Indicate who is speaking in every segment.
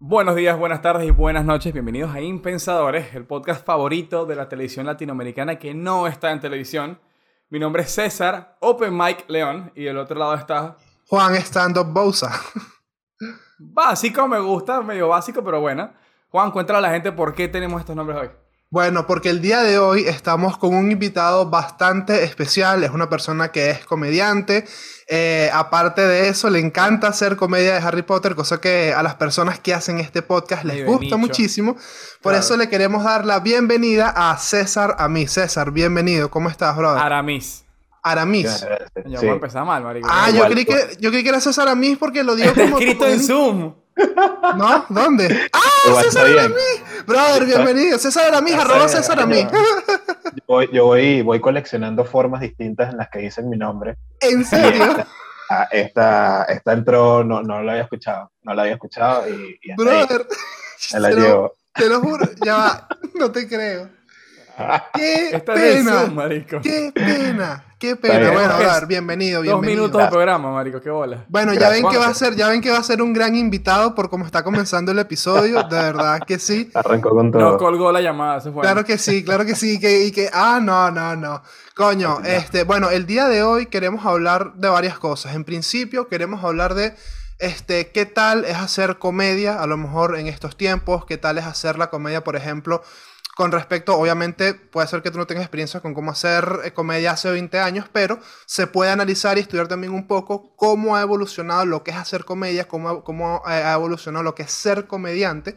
Speaker 1: Buenos días, buenas tardes y buenas noches. Bienvenidos a Impensadores, el podcast favorito de la televisión latinoamericana que no está en televisión. Mi nombre es César, Open Mike León, y del otro lado está
Speaker 2: Juan Stand Up Bousa.
Speaker 1: Básico, me gusta, medio básico, pero bueno. Juan, cuéntale a la gente por qué tenemos estos nombres hoy.
Speaker 2: Bueno, porque el día de hoy estamos con un invitado bastante especial. Es una persona que es comediante. Eh, aparte de eso, le encanta hacer comedia de Harry Potter, cosa que a las personas que hacen este podcast les gusta muchísimo. Por eso le queremos dar la bienvenida a César Amis. César, bienvenido. ¿Cómo estás, brother?
Speaker 1: Aramis.
Speaker 2: Aramis.
Speaker 1: Ya voy a empezar mal, marico.
Speaker 2: Ah, yo creí, que, yo creí que era César Amis porque lo digo
Speaker 1: Está
Speaker 2: como...
Speaker 1: escrito en Zoom.
Speaker 2: ¿No? ¿Dónde? ¡Ah! César Aramis. Brother, bienvenido. César Aramis, arroba César Aramis.
Speaker 3: Yo, voy, yo voy, voy coleccionando formas distintas en las que dicen mi nombre.
Speaker 2: ¿En serio?
Speaker 3: Esta, esta, esta entró, no, no la había escuchado. No la había escuchado y, y
Speaker 2: Brother.
Speaker 3: me la
Speaker 2: te,
Speaker 3: llevo.
Speaker 2: lo, te lo juro. Ya va. No te creo. ¡Qué
Speaker 1: Está en
Speaker 2: pena!
Speaker 1: Zoom, marico.
Speaker 2: ¡Qué pena! ¡Qué pena!
Speaker 3: bien.
Speaker 2: Bueno,
Speaker 1: Es
Speaker 2: brother, bienvenido,
Speaker 1: Dos
Speaker 2: bienvenido.
Speaker 1: minutos de programa, marico, qué bola.
Speaker 2: Bueno, ya ven que va a ser, ya ven que va a ser un gran invitado por cómo está comenzando el episodio, de verdad que sí.
Speaker 3: Arrancó con todo.
Speaker 1: No colgó la llamada, se fue.
Speaker 2: Claro que sí, claro que sí, que, y que, ah, no, no, no. Coño, este, bueno, el día de hoy queremos hablar de varias cosas. En principio, queremos hablar de, este, qué tal es hacer comedia, a lo mejor en estos tiempos, qué tal es hacer la comedia, por ejemplo, con respecto, obviamente, puede ser que tú no tengas experiencia con cómo hacer eh, comedia hace 20 años, pero se puede analizar y estudiar también un poco cómo ha evolucionado lo que es hacer comedia, cómo, cómo ha evolucionado lo que es ser comediante.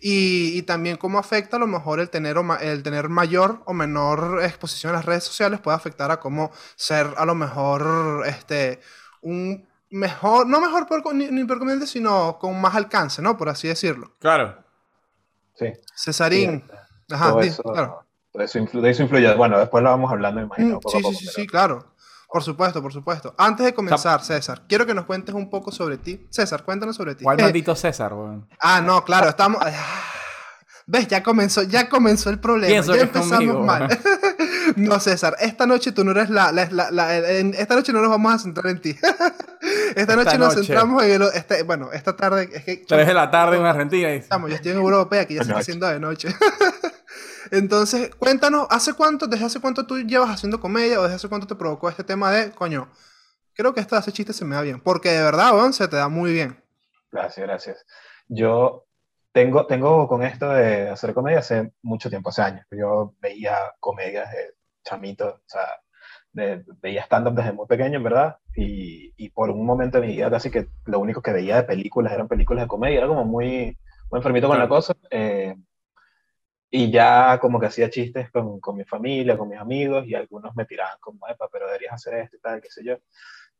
Speaker 2: Y, y también cómo afecta a lo mejor el tener, o ma- el tener mayor o menor exposición en las redes sociales puede afectar a cómo ser a lo mejor este, un mejor, no mejor por, ni, ni por comediante, sino con más alcance, ¿no? Por así decirlo.
Speaker 1: Claro.
Speaker 3: Sí.
Speaker 2: Cesarín.
Speaker 3: Sí,
Speaker 2: Ajá,
Speaker 3: todo
Speaker 2: di-
Speaker 3: eso,
Speaker 2: claro.
Speaker 3: todo eso, influ- de eso influye. Bueno, después lo vamos hablando, me imagino.
Speaker 2: Mm,
Speaker 3: poco
Speaker 2: sí,
Speaker 3: a poco,
Speaker 2: sí, sí,
Speaker 3: pero-
Speaker 2: sí, claro. Por supuesto, por supuesto. Antes de comenzar, César, quiero que nos cuentes un poco sobre ti. César, cuéntanos sobre ti.
Speaker 1: ¿Cuál
Speaker 2: Eh,
Speaker 1: maldito César, weón?
Speaker 2: Ah, no, claro, estamos. ¿Ves? Ya comenzó, ya comenzó el problema.
Speaker 1: Pienso
Speaker 2: ya empezamos
Speaker 1: conmigo.
Speaker 2: mal. no, César, esta noche tú no eres la. la- la- la- en- esta noche no nos vamos a centrar en ti. esta noche nos
Speaker 1: noche.
Speaker 2: centramos en el. Este, bueno, esta tarde. Es que.
Speaker 1: Tres de la tarde en Argentina. y-
Speaker 2: Estamos, yo estoy en Europa, aquí ya se está haciendo de noche. Entonces, cuéntanos, ¿hace cuánto, desde hace cuánto tú llevas haciendo comedia o desde hace cuánto te provocó este tema de, coño, creo que esto de hacer chistes se me da bien? Porque de verdad, weón, se te da muy bien.
Speaker 3: Gracias, gracias. Yo tengo, tengo con esto de hacer comedia hace mucho tiempo, hace años. Yo veía comedias de chamito, o sea, de- veía stand-up desde muy pequeño, en verdad, y, y por un momento de mi vida casi que lo único que veía de películas eran películas de comedia, era como muy, muy enfermito con la cosa. eh, y ya como que hacía chistes con, con mi familia, con mis amigos, y algunos me tiraban como, epa, pero deberías hacer esto y tal, qué sé yo.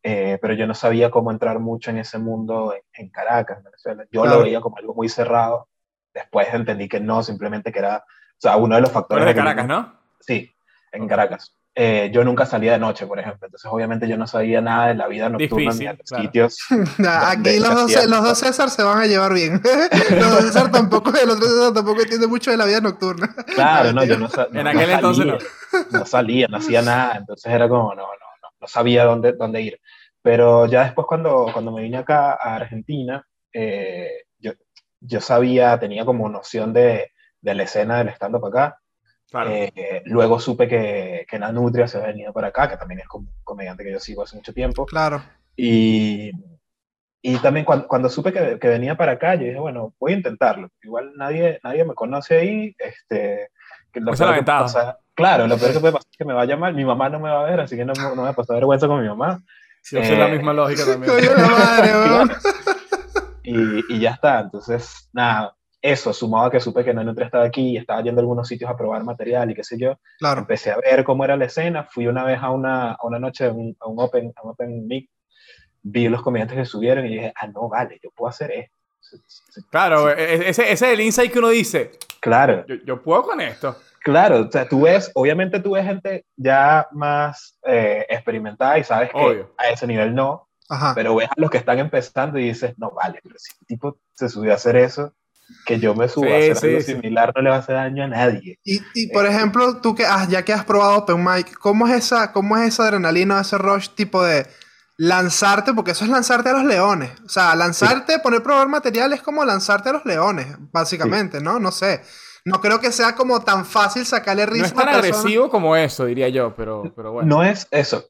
Speaker 3: Eh, pero yo no sabía cómo entrar mucho en ese mundo en, en Caracas, en Venezuela. Yo
Speaker 2: Claro.
Speaker 3: lo veía como algo muy cerrado. Después entendí que no, simplemente que era, o sea, uno de los factores.
Speaker 1: eres de
Speaker 3: de que-
Speaker 1: Caracas, ¿no?
Speaker 3: Sí, en Caracas. Eh, yo nunca salía de noche, por ejemplo. Entonces, obviamente, yo no sabía nada de la vida nocturna
Speaker 1: Difícil,
Speaker 3: ni de los
Speaker 1: claro.
Speaker 3: sitios.
Speaker 2: Nah, Aquí los dos, los dos César se van a llevar bien. los dos César tampoco, el otro César tampoco entiende mucho de la vida nocturna.
Speaker 3: Claro, no, yo no, no-
Speaker 1: En aquel
Speaker 3: no
Speaker 1: entonces
Speaker 3: salía, no salía, no hacía nada. Entonces era como, no, no, no, no sabía dónde, dónde ir. Pero ya después, cuando, cuando me vine acá a Argentina, eh, yo, yo sabía, tenía como noción de, de la escena del stand-up acá.
Speaker 1: Claro.
Speaker 3: Eh, luego supe que, que Nanutria se había venido para acá, que también es como un comediante que yo sigo hace mucho tiempo.
Speaker 2: Claro.
Speaker 3: Y, y también cuando, cuando supe que, que venía para acá, yo dije, bueno, voy a intentarlo. Igual nadie, nadie me conoce ahí. Este, que lo
Speaker 1: Esa es la
Speaker 3: peor que pasar- claro, lo peor que puede pasar es que me vaya mal. Mi mamá no me va a ver, así que no, me- no me va a pasar vergüenza con mi mamá.
Speaker 1: Sí, yo soy la
Speaker 3: eh,
Speaker 1: misma lógica también.
Speaker 2: Madre.
Speaker 3: Y, y ya está. Entonces, nada, eso, sumado a que supe que Nanutria estaba aquí y estaba yendo a algunos sitios a probar material y qué sé yo,
Speaker 2: Claro.
Speaker 3: empecé a ver cómo era la escena. Fui una vez a una, a una noche, a un, a un open, a un open mic, vi los comediantes que subieron y dije, ah, no, vale, yo puedo hacer esto. Sí, sí.
Speaker 1: Claro, e- e- ese, ese es el insight que uno dice.
Speaker 3: Claro,
Speaker 1: Yo, yo puedo con esto.
Speaker 3: claro. O sea, tú ves, obviamente tú ves gente ya más eh, experimentada y sabes que a ese nivel no,
Speaker 2: Ajá.
Speaker 3: pero ves a los que están empezando y dices, no, vale, pero si el tipo se subió a hacer eso, que yo me suba
Speaker 1: Sí,
Speaker 3: a hacer
Speaker 1: sí,
Speaker 3: algo
Speaker 1: sí.
Speaker 3: similar no le va a hacer daño a nadie.
Speaker 2: Y, y, por ejemplo, tú que has, ya que has probado Open Mic, ¿cómo es esa, cómo es esa adrenalina, ese rush tipo de lanzarte, porque eso es lanzarte a los leones. O sea, lanzarte, poner probar material es como lanzarte a los leones, básicamente, ¿no? No sé. No creo que sea como tan fácil sacarle risa
Speaker 1: No es tan
Speaker 2: a
Speaker 1: agresivo como eso, diría yo, pero, pero bueno.
Speaker 3: No es eso.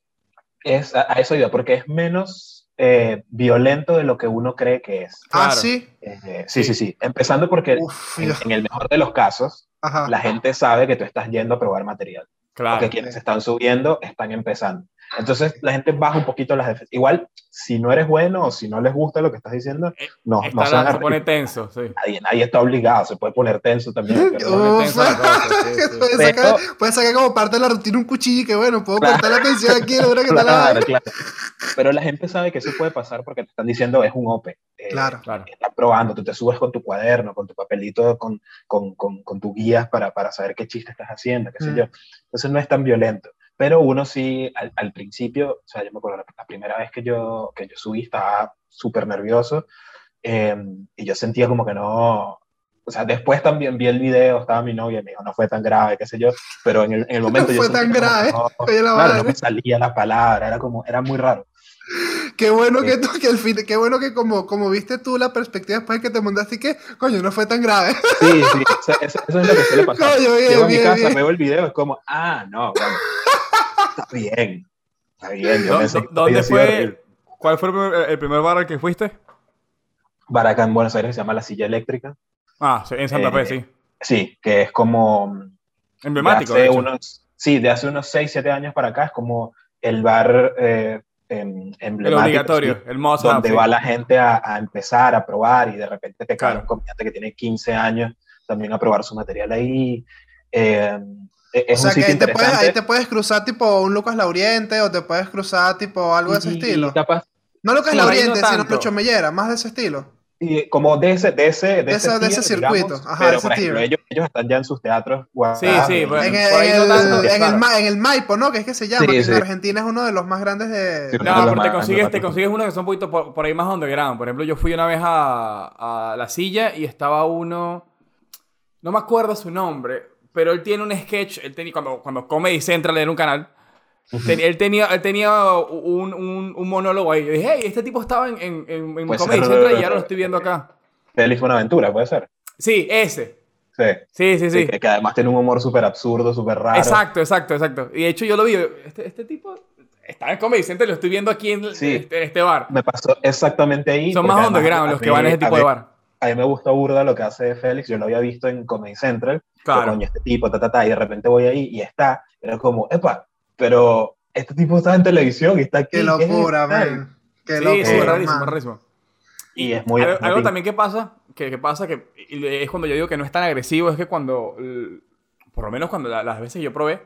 Speaker 3: Es, a, a eso iba, porque es menos eh, violento de lo que uno cree que es.
Speaker 2: Ah,
Speaker 1: Claro.
Speaker 2: sí.
Speaker 3: Eh, sí, sí, sí. Empezando porque
Speaker 2: Uf,
Speaker 3: en, en el mejor de los casos,
Speaker 2: Ajá.
Speaker 3: la gente sabe que tú estás yendo a probar material.
Speaker 1: claro.
Speaker 3: Porque quienes están subiendo están empezando. Entonces la gente baja un poquito las defensas. Igual, si no eres bueno o si no les gusta lo que estás diciendo,
Speaker 1: Eh,
Speaker 3: no, no
Speaker 1: Está
Speaker 3: se
Speaker 1: la- se pone tenso, sí.
Speaker 3: Nadie, nadie está obligado, se puede poner tenso también.
Speaker 1: la.
Speaker 2: Puedes sacar, puedes sacar como parte de la rutina un cuchillo y que bueno, puedo
Speaker 3: Claro.
Speaker 2: cortar la tensión aquí, ahora que está la
Speaker 3: Claro, claro. Pero la gente sabe que eso puede pasar porque te están diciendo es un OPE. Eh,
Speaker 2: Claro.
Speaker 1: Claro.
Speaker 3: Están probando, tú te subes con tu cuaderno, con tu papelito, con, con, con, con tu guías para, para saber qué chiste estás haciendo, qué sé
Speaker 2: Mm.
Speaker 3: yo. Entonces no es tan violento. Pero uno sí, al, al principio, o sea, yo me acuerdo, la, la primera vez que yo, que yo subí estaba súper nervioso eh, y yo sentía como que no, o sea, después también vi el video, estaba mi novia y me dijo, no fue tan grave, qué sé yo, pero en el, en el momento yo
Speaker 2: fue tan grave,
Speaker 3: no, claro, no me salía la palabra, era como, era muy raro.
Speaker 2: Qué bueno que tú, que el fin, qué bueno que como, como viste tú la perspectiva después de que te mandaste que, coño, no fue tan grave.
Speaker 3: Sí, sí, eso, eso- es lo que suele pasar.
Speaker 2: Coño, bien,
Speaker 3: Llego a mi casa,
Speaker 2: bien.
Speaker 3: veo el video, es como, ah, no, bueno, está bien, está bien. Yo
Speaker 1: ¿Dó-
Speaker 3: pensé
Speaker 1: dó-
Speaker 3: que
Speaker 1: ¿Dónde fue? ¿Cuál fue el primer, el primer bar al que fuiste?
Speaker 3: Bar acá en Buenos Aires se llama La Silla Eléctrica.
Speaker 1: Ah, en Santa
Speaker 3: Eh,
Speaker 1: Fe, sí.
Speaker 3: Sí, que es como... de
Speaker 1: Emblemático,
Speaker 3: hace
Speaker 1: de hecho.
Speaker 3: unos, sí, de hace unos 6, 7 años para acá es como el bar eh, em,
Speaker 1: El
Speaker 3: emblemático.
Speaker 1: obligatorio,
Speaker 3: sí,
Speaker 1: el must
Speaker 3: donde va la gente a, a empezar a probar y de repente te cae
Speaker 1: Claro.
Speaker 3: un comediante que tiene 15 años también a probar su material ahí. Eh, es
Speaker 2: o sea
Speaker 3: un
Speaker 2: que ahí te, puedes,
Speaker 3: interesante.
Speaker 2: ahí te puedes cruzar tipo un Lucas Lauriente o te puedes cruzar tipo algo de ese
Speaker 3: Y-
Speaker 2: estilo.
Speaker 3: y capaz-
Speaker 2: No Lucas
Speaker 1: no
Speaker 2: Lauriente, sino. Lucho Mellera, más de ese estilo.
Speaker 3: y como de ese, de ese, de
Speaker 2: De
Speaker 3: ese,
Speaker 2: ese- de ese
Speaker 3: tier,
Speaker 2: circuito,
Speaker 3: digamos,
Speaker 2: ajá,
Speaker 3: pero
Speaker 2: de ese
Speaker 3: por ejemplo,
Speaker 2: tier.
Speaker 3: ellos, ellos están ya en sus teatros.
Speaker 1: Sí,
Speaker 3: guardados
Speaker 1: sí,
Speaker 3: en-
Speaker 1: bueno.
Speaker 2: en,
Speaker 1: por
Speaker 2: el,
Speaker 1: no
Speaker 2: en en Maipo, ¿no? Que es que se llama,
Speaker 3: Sí,
Speaker 2: que
Speaker 3: sí.
Speaker 2: en Argentina es uno de los más grandes de...
Speaker 3: Sí,
Speaker 1: No, pero te
Speaker 3: más
Speaker 1: consigues, te consigues uno que son un poquito por, por ahí más underground. Por ejemplo, yo fui una vez a, a La Silla y estaba uno... No me acuerdo su nombre, pero él tiene un sketch, él tenía, cuando, cuando Comedy Central era un canal, ten- él tenía, él tenía un, un, un monólogo ahí. Yo dije, hey, este tipo estaba en, en, en, Comedy
Speaker 3: ser,
Speaker 1: Central y ahora lo estoy viendo acá.
Speaker 3: Félix Buenaventura, puede ser.
Speaker 1: Sí, ese.
Speaker 3: Sí.
Speaker 1: Sí, sí, sí.
Speaker 3: Que, que además tiene un humor súper absurdo, súper raro.
Speaker 1: Exacto, exacto, exacto. Y de hecho yo lo vi, este, este tipo está en Comedy Central, lo estoy viendo aquí en,
Speaker 3: Sí.
Speaker 1: este, este bar.
Speaker 3: Me pasó exactamente ahí.
Speaker 1: Son más underground los que van a ese tipo
Speaker 3: a
Speaker 1: de bar.
Speaker 3: A mí me gusta burda lo que hace Félix. Yo lo había visto en Comedy Central.
Speaker 1: Claro.
Speaker 3: Coño, este tipo, ta, ta, ta. Y de repente voy ahí y está. Era como, epa, pero este tipo está en televisión y está aquí.
Speaker 2: Qué
Speaker 3: ¿qué es
Speaker 2: locura,
Speaker 3: esto?
Speaker 2: man. Qué
Speaker 1: Sí,
Speaker 2: locura,
Speaker 1: sí, rarísimo,
Speaker 2: man.
Speaker 1: rarísimo.
Speaker 3: Y es muy.
Speaker 1: algo, también que pasa, que, que pasa que es cuando yo digo que no es tan agresivo, es que cuando, por lo menos cuando la- las veces yo probé,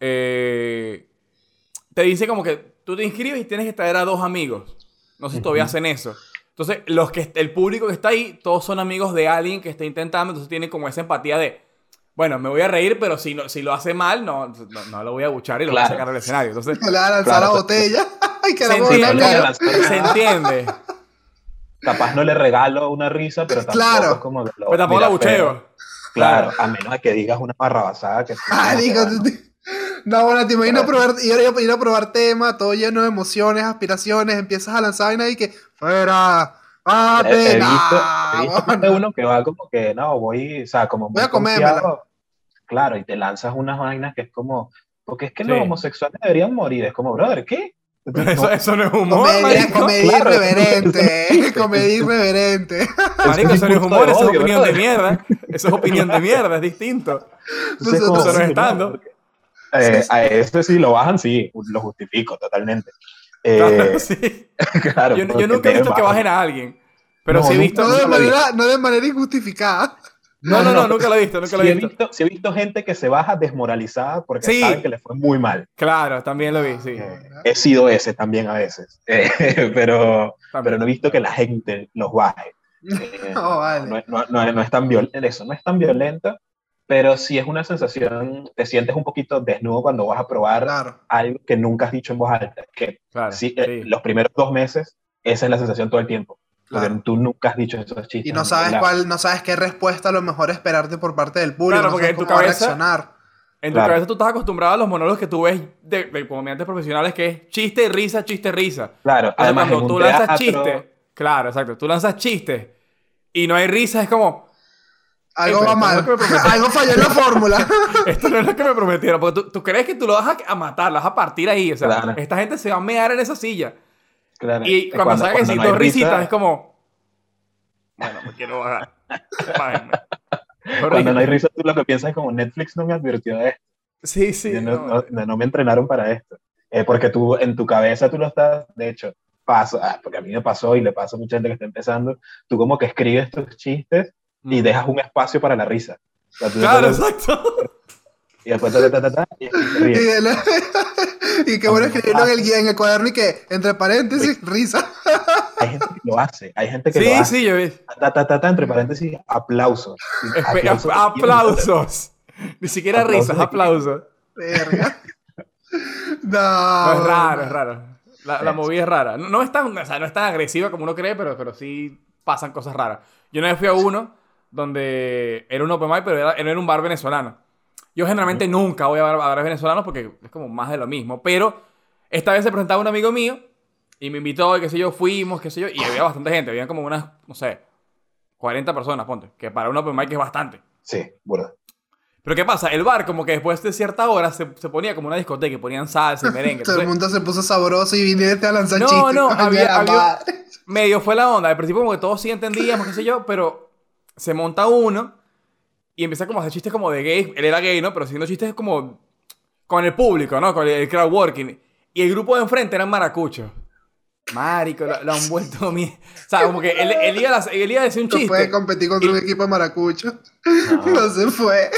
Speaker 1: eh, te dice como que tú te inscribes y tienes que traer a dos amigos. No sé si todavía hacen eso. Entonces, los que, el público que está ahí, todos son amigos de alguien que está intentando, entonces tienen como esa empatía de, bueno, me voy a reír, pero si, no, si lo hace mal, no, no, no lo voy a buchar y lo voy a sacar del escenario. Entonces,
Speaker 2: Le va a lanzar
Speaker 3: Claro,
Speaker 2: la botella. Ay, que
Speaker 1: se entiende. Se entiende.
Speaker 3: Capaz no le regalo una risa, pero tampoco
Speaker 2: Claro.
Speaker 3: es como que lo.
Speaker 1: Pero tampoco la bucheo.
Speaker 3: Claro, a menos de que digas una barrabasada que
Speaker 2: Ah, digo, No, bueno, te imaginas
Speaker 3: Claro.
Speaker 2: probar, ir, a, ir a probar tema, todo lleno de emociones, aspiraciones, empiezas a lanzar vaina y que, fuera,
Speaker 3: He,
Speaker 2: pate,
Speaker 3: he visto, he visto uno que va como que, no, voy, o sea, como
Speaker 2: Voy a comérmela.
Speaker 3: Claro, y te lanzas unas vainas que es como, porque es que
Speaker 1: Sí.
Speaker 3: los homosexuales deberían morir. Es como, brother, ¿qué?
Speaker 1: Eso, eso no es humor,
Speaker 2: Comedia,
Speaker 1: marico.
Speaker 2: comedia
Speaker 3: Claro.
Speaker 2: irreverente, comedia irreverente.
Speaker 1: Marico, eso no es humor, eso es opinión de mierda. Eso es opinión de mierda, es distinto.
Speaker 3: Entonces,
Speaker 2: Eso
Speaker 1: no es
Speaker 3: porque, eh, a este sí lo bajan, sí, lo justifico totalmente. Eh,
Speaker 1: Sí.
Speaker 3: claro,
Speaker 1: Yo, yo nunca he visto que
Speaker 3: bajan.
Speaker 1: bajen a alguien. Pero
Speaker 3: No,
Speaker 1: sí he visto.
Speaker 2: No de, manera, no de manera injustificada.
Speaker 1: No, no, no, nunca lo he visto, nunca lo
Speaker 3: Sí
Speaker 1: he
Speaker 3: he,
Speaker 1: visto.
Speaker 3: visto, sí he visto gente que se baja desmoralizada porque
Speaker 1: Sí.
Speaker 3: saben que le fue muy mal.
Speaker 1: Claro, también lo vi, sí.
Speaker 3: Eh, he sido ese también a veces, Eh, pero,
Speaker 1: También.
Speaker 3: pero no he visto que la gente los baje. Eh,
Speaker 2: No, vale.
Speaker 3: no, no- no es- no es tan violento, eso no es tan violento, pero sí es una sensación, te sientes un poquito desnudo cuando vas a probar
Speaker 2: Claro.
Speaker 3: algo que nunca has dicho en voz alta, que
Speaker 1: Claro,
Speaker 3: sí,
Speaker 1: sí.
Speaker 3: eh, los primeros dos meses, esa es la sensación todo el tiempo, porque
Speaker 2: Claro.
Speaker 3: tú nunca has dicho esos chistes.
Speaker 2: Y no sabes cuál, no sabes qué respuesta a lo mejor esperarte por parte del público.
Speaker 1: Claro,
Speaker 2: no
Speaker 1: porque
Speaker 2: sabes
Speaker 1: en tu
Speaker 2: cómo
Speaker 1: cabeza-
Speaker 2: reaccionar.
Speaker 1: En tu
Speaker 3: Claro.
Speaker 1: cabeza tú estás acostumbrado a los monólogos que tú ves de, de comediantes profesionales que es chiste y risa, chiste y risa.
Speaker 3: Claro, además
Speaker 1: cuando tú lanzas chistes, claro, exacto, tú lanzas chistes y no hay risa, es como,
Speaker 2: Algo va mal.
Speaker 1: no.
Speaker 2: Algo falló en la fórmula.
Speaker 1: esto no es lo que me prometieron, porque tú, tú crees que tú lo vas a, matar, lo vas a partir ahí, o sea,
Speaker 3: Claro.
Speaker 1: esta gente se va a mear en esa silla.
Speaker 3: Claro,
Speaker 1: Y
Speaker 3: es
Speaker 1: cuando, saca que
Speaker 3: cuando
Speaker 1: si
Speaker 3: no
Speaker 1: dos
Speaker 3: risa,
Speaker 1: risitas es como, bueno, me quiero bajar.
Speaker 3: Cuando no hay risa, tú lo que piensas es como Netflix no me advirtió de esto.
Speaker 1: Sí, sí.
Speaker 3: No.
Speaker 1: no-
Speaker 3: no me entrenaron para esto. Eh, porque tú, en tu cabeza, tú lo estás, de hecho, pasa, ah, porque a mí me pasó y le pasa a mucha gente que está empezando, tú como que escribes tus chistes y
Speaker 1: Mm.
Speaker 3: dejas un espacio para la risa. O sea, tú-
Speaker 1: Claro, exacto.
Speaker 3: y después ta, ta, ta, ta, y
Speaker 2: Y,
Speaker 3: ríes.
Speaker 2: el- y qué bueno escribirlo en el, guía- en el cuaderno y que, entre paréntesis, risa.
Speaker 3: Hay gente que lo hace, hay gente que
Speaker 1: Sí,
Speaker 3: lo hace.
Speaker 1: sí, yo vi.
Speaker 3: Ta, ta, ta, ta, entre paréntesis, aplausos.
Speaker 1: Espe-
Speaker 3: Aplausos.
Speaker 1: aplausos. Ni siquiera
Speaker 3: Aplausos
Speaker 1: risas, aplausos.
Speaker 2: Verga. No.
Speaker 1: No, es raro, es raro. La, la
Speaker 3: Sí.
Speaker 1: movida es rara. No, no es tan, o sea, no es tan agresiva como uno cree, pero, pero sí pasan cosas raras. Yo una vez fui a uno donde era un open mic, pero era, era un bar venezolano. Yo generalmente nunca voy a, bar- a bares venezolanos porque es como más de lo mismo. Pero esta vez se presentaba un amigo mío y me invitó y qué sé yo, fuimos, qué sé yo, y había bastante gente. Habían como unas, no sé, 40 personas, ponte. Que para un open mic es bastante.
Speaker 3: Sí, burda.
Speaker 1: Pero ¿qué pasa? El bar como que después de cierta hora se, se ponía como una discoteca y ponían salsa y merengue.
Speaker 2: Todo el mundo se puso sabroso y viniste a lanzar
Speaker 1: No,
Speaker 2: chistes.
Speaker 1: no,
Speaker 2: coño
Speaker 1: había- había- medio fue la onda. Al principio como que todos sí entendíamos, qué sé yo, pero se monta uno y empieza como a hacer chistes como de gay. Él era gay, ¿no? Pero haciendo chistes como con el público, ¿no? Con el, el crowd working. Y el grupo de enfrente eran maracuchos. Marico, lo, lo han vuelto mi... O sea, como que él, él iba, a, él iba a decir un
Speaker 2: No puede
Speaker 1: chiste.
Speaker 2: competir contra
Speaker 1: Y-
Speaker 2: un equipo de maracucho.
Speaker 3: No.
Speaker 2: No se fue.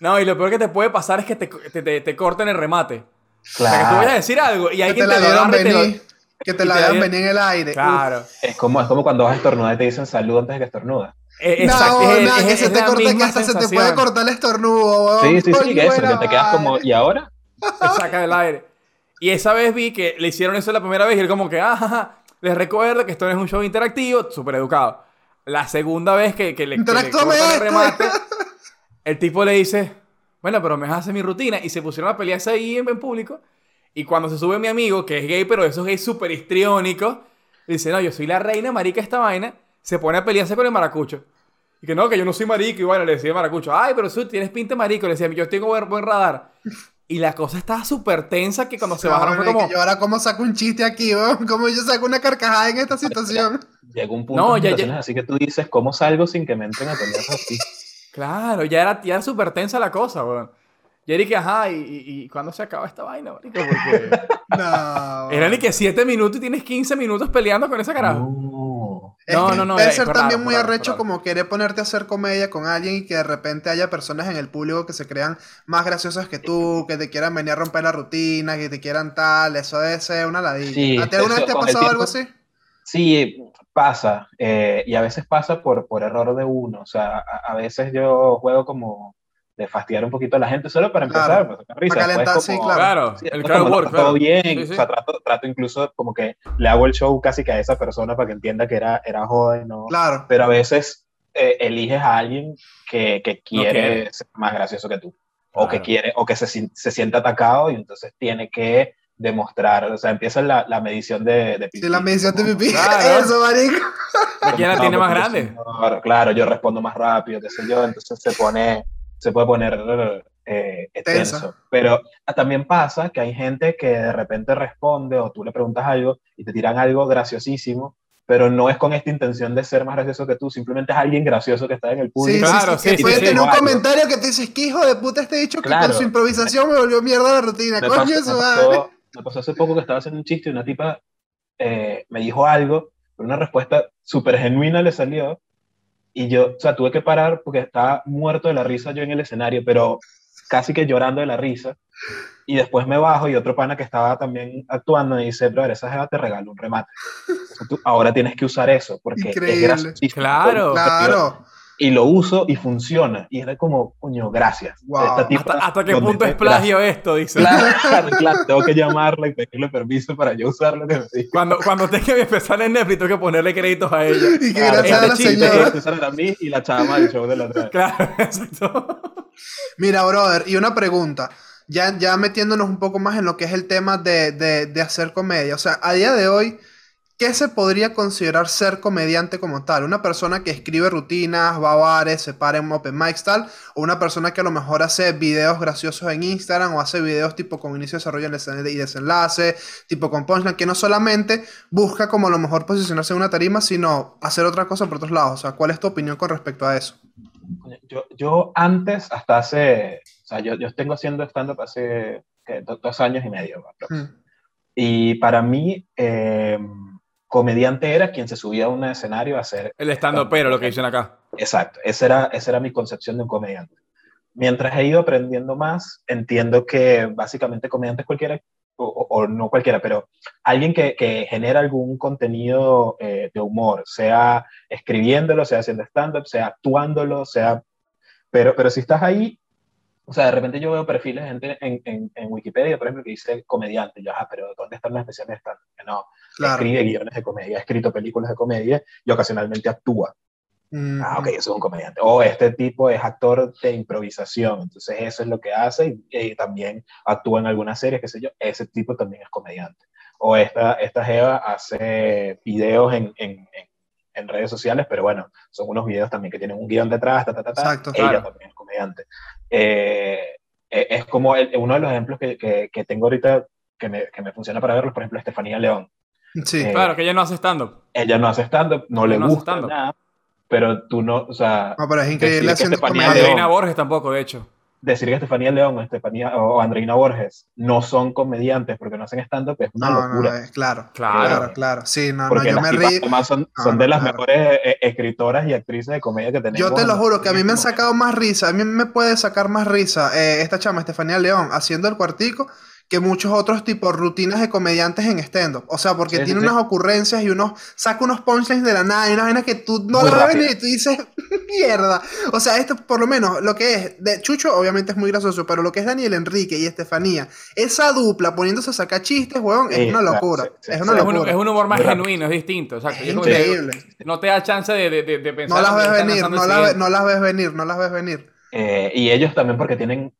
Speaker 1: No, y lo peor que te puede pasar es que te, te, te, te corten el remate. O sea, que tú
Speaker 3: Claro.
Speaker 1: vayas a decir algo y hay
Speaker 2: Que
Speaker 1: quien
Speaker 2: te
Speaker 1: te
Speaker 2: la
Speaker 1: lo
Speaker 2: dieron
Speaker 1: agarre te lo-.
Speaker 2: Que te la dieron- venir en el aire.
Speaker 1: Claro.
Speaker 3: Es como, es como cuando vas a estornudar y te dicen salud antes de que estornudas.
Speaker 1: Eh,
Speaker 2: No,
Speaker 1: exacto, es-
Speaker 2: nada,
Speaker 1: es-
Speaker 2: que
Speaker 1: es
Speaker 2: se te
Speaker 1: la
Speaker 2: corte, que hasta se te
Speaker 1: sensación.
Speaker 2: puede cortar el estornudo.
Speaker 3: Sí, sí, sí, que eso, que te quedas como. ¿y ahora?
Speaker 1: te saca del aire. Y esa vez vi que le hicieron eso la primera vez y él como que, ah, les recuerdo que esto no es un show interactivo, súper educado. La segunda vez que, que le, que le el remate, el tipo le dice, bueno, pero me hace mi rutina. Y se pusieron a pelearse ahí en, en público. Y cuando se sube mi amigo, que es gay, pero esos gays súper histriónicos, dice, no, yo soy la reina marica de esta vaina, se pone a pelearse con el maracucho. Y que no, que yo no soy marico. Y bueno, le decía el maracucho, ay, pero tú tienes pinta de marico. Le decía, yo tengo buen, buen radar. Y la cosa estaba súper tensa que cuando se
Speaker 2: No,
Speaker 1: bajaron fue como...
Speaker 2: Yo ahora cómo saco un chiste aquí, weón. Cómo yo saco una carcajada en esta situación.
Speaker 3: Llega un punto
Speaker 1: No, ya- ya-
Speaker 3: así que tú dices, ¿cómo salgo sin que me entren a pelear así?
Speaker 1: Claro, ya era, ya era súper tensa la cosa, weón. Y era que, ajá, ¿y, y, y cuándo se acaba esta vaina, marico? Porque
Speaker 2: No.
Speaker 1: eran ni que 7 minutos y tienes 15 minutos peleando con ese carajo.
Speaker 3: No.
Speaker 2: Es
Speaker 1: No,
Speaker 2: que
Speaker 1: no, no,
Speaker 2: Debe
Speaker 1: eh,
Speaker 2: ser también muy
Speaker 1: raro,
Speaker 2: arrecho
Speaker 1: raro.
Speaker 2: como querer ponerte a hacer comedia con alguien y que de repente haya personas en el público que se crean más graciosas que tú, que te quieran venir a romper la rutina, que te quieran tal. Eso debe ser una ladilla.
Speaker 3: Sí,
Speaker 2: ¿A ti alguna
Speaker 3: eso
Speaker 2: vez te ha pasado algo así?
Speaker 3: Sí, pasa. eh, y a veces pasa por, por error de uno. O sea, a, a veces yo juego como de fastidiar un poquito a la gente solo para empezar.
Speaker 2: Claro.
Speaker 3: para sacar risa.
Speaker 2: Para
Speaker 3: Después
Speaker 2: calentar, sí,
Speaker 3: como-
Speaker 2: claro.
Speaker 1: Claro,
Speaker 3: Sí,
Speaker 1: el crowd work,
Speaker 3: está todo
Speaker 1: claro.
Speaker 3: bien,
Speaker 1: Sí, sí.
Speaker 3: o sea, trato, trato incluso como que le hago el show casi que a esa persona para que entienda que era, era joda y no.
Speaker 2: Claro.
Speaker 3: Pero a veces eh, eliges a alguien que, que quiere
Speaker 1: quiere.
Speaker 3: ser más gracioso que tú. O que
Speaker 1: Claro.
Speaker 3: quiere, o que se, se siente atacado y entonces tiene que demostrar, o sea, empieza la, la medición de, de
Speaker 2: Sí, la medición de pipí.
Speaker 1: Claro.
Speaker 2: Eso, marico.
Speaker 1: ¿Quién la
Speaker 3: No,
Speaker 1: tiene más grande?
Speaker 3: yo- claro, yo respondo más rápido, qué sé yo, entonces se pone, se puede poner eh,
Speaker 2: Tensa.
Speaker 3: tenso. Pero también pasa que hay gente que de repente responde o tú le preguntas algo y te tiran algo graciosísimo, pero no es con esta intención de ser más gracioso que tú, simplemente es alguien gracioso que está en el
Speaker 2: Sí,
Speaker 3: público.
Speaker 1: Claro,
Speaker 2: sí,
Speaker 1: sí,
Speaker 2: que puede
Speaker 1: sí,
Speaker 2: tener un
Speaker 3: algo.
Speaker 2: comentario que te dices, que hijo de puta este dicho que
Speaker 3: Claro.
Speaker 2: con su improvisación me volvió mierda la rutina.
Speaker 3: me,
Speaker 2: Coño,
Speaker 3: pasó,
Speaker 2: eso
Speaker 3: me
Speaker 2: va.
Speaker 3: pasó- me pasó hace poco que estaba haciendo un chiste y una tipa eh, me dijo algo, pero una respuesta súper genuina le salió. Y yo, o sea, tuve que parar porque estaba muerto de la risa yo en el escenario, pero casi que llorando de la risa. Y después me bajo y otro pana que estaba también actuando me dice, brother, esa jeva te regaló un remate. Tú ahora tienes que usar eso porque
Speaker 2: Increíble.
Speaker 3: es.
Speaker 1: Claro.
Speaker 2: Claro.
Speaker 3: Y lo uso y funciona. Y era como, coño, gracias.
Speaker 2: Wow.
Speaker 3: Esta tipa
Speaker 1: ¿Hasta, hasta qué punto es plagio esto? Dice.
Speaker 3: Claro, claro, tengo que llamarla y pedirle permiso para yo usar lo que me dijo.
Speaker 1: Cuando, cuando tenga que empezar en Netflix, tengo que ponerle créditos a ella.
Speaker 2: Y que
Speaker 3: Claro,
Speaker 2: gracias a
Speaker 1: este
Speaker 2: la
Speaker 1: chiste
Speaker 2: señora.
Speaker 3: Esa era mí y la chama del show de la otra.
Speaker 1: Claro, exacto.
Speaker 2: Mira, brother, y una pregunta. Ya, ya metiéndonos un poco más en lo que es el tema de, de, de hacer comedia. O sea, a día de hoy, ¿qué se podría considerar ser comediante como tal? ¿Una persona que escribe rutinas, va a bares, se para en open mics, tal? ¿O una persona que a lo mejor hace videos graciosos en Instagram o hace videos tipo con inicio, desarrollo y desenlace, tipo con punchline, que no solamente busca como a lo mejor posicionarse en una tarima, sino hacer otra cosa por otros lados? O sea, ¿cuál es tu opinión con respecto a eso?
Speaker 3: Yo, yo antes, hasta hace, o sea, yo, yo tengo haciendo stand-up hace dos años y medio. Mm. Y para mí, eh, comediante era quien se subía a un escenario a hacer...
Speaker 1: El stand-up, pero lo que dicen acá.
Speaker 3: Exacto, esa era, esa era mi concepción de un comediante. Mientras he ido aprendiendo más, entiendo que básicamente comediante es cualquiera, o, no cualquiera, pero alguien que, que genera algún contenido eh, de humor, sea escribiéndolo, sea haciendo stand-up, sea actuándolo, sea... Pero, pero si estás ahí, o sea, de repente yo veo perfiles de gente en, en, en, Wikipedia, por ejemplo, que dice comediante. Yo, ah, pero ¿dónde están las especiales de stand No, escribe guiones de comedia, ha escrito películas de comedia y ocasionalmente actúa. Ah, ok, eso es un comediante. O este tipo es actor de improvisación, entonces eso es lo que hace y, también actúa en algunas series, qué sé yo, ese tipo también es comediante. O esta, esta Jeva hace videos en, en, en, redes sociales, pero bueno, son unos videos también que tienen un guion detrás, ta, ta, ta, Exacto, ella también es comediante. Eh, e, es como uno de los ejemplos que, que, que tengo ahorita que me, que me, funciona para verlos, por ejemplo, Estefanía León.
Speaker 1: Sí, eh, claro, que ella no hace stand-up.
Speaker 3: Ella no hace stand-up, no le gusta nada, pero tú no, o sea...
Speaker 2: No, pero es increíble haciendo
Speaker 1: Andreina Borges tampoco, de hecho.
Speaker 3: Decir que Estefanía León Estefanía, o Andreina Borges no son comediantes porque no hacen stand-up es una locura.
Speaker 2: No, claro, claro, claro, Sí, no,
Speaker 3: porque
Speaker 2: no, yo me río.
Speaker 3: Además son, son de las mejores eh, escritoras y actrices de comedia que tenemos.
Speaker 2: Yo te lo juro que a mí me han sacado más risa, a mí me puede sacar más risa eh, esta chama Estefanía León haciendo el cuartico que muchos otros tipos rutinas de comediantes en stand-up. O sea, porque tiene unas ocurrencias y unos saca unos punchlines de la nada y unas vainas que tú no las ves venir y tú dices, mierda. O sea, esto por lo menos lo que es de Chucho obviamente es muy gracioso, pero lo que es Daniel Enrique y Estefanía, esa dupla poniéndose a sacar chistes, weón, es una locura. es una locura.
Speaker 1: Es un, humor más genuino, es distinto. Es increíble. No te da chance de, de, de pensar.
Speaker 2: No las ves venir, no, no las ves venir, no las ves venir.
Speaker 3: Eh, y ellos también porque tienen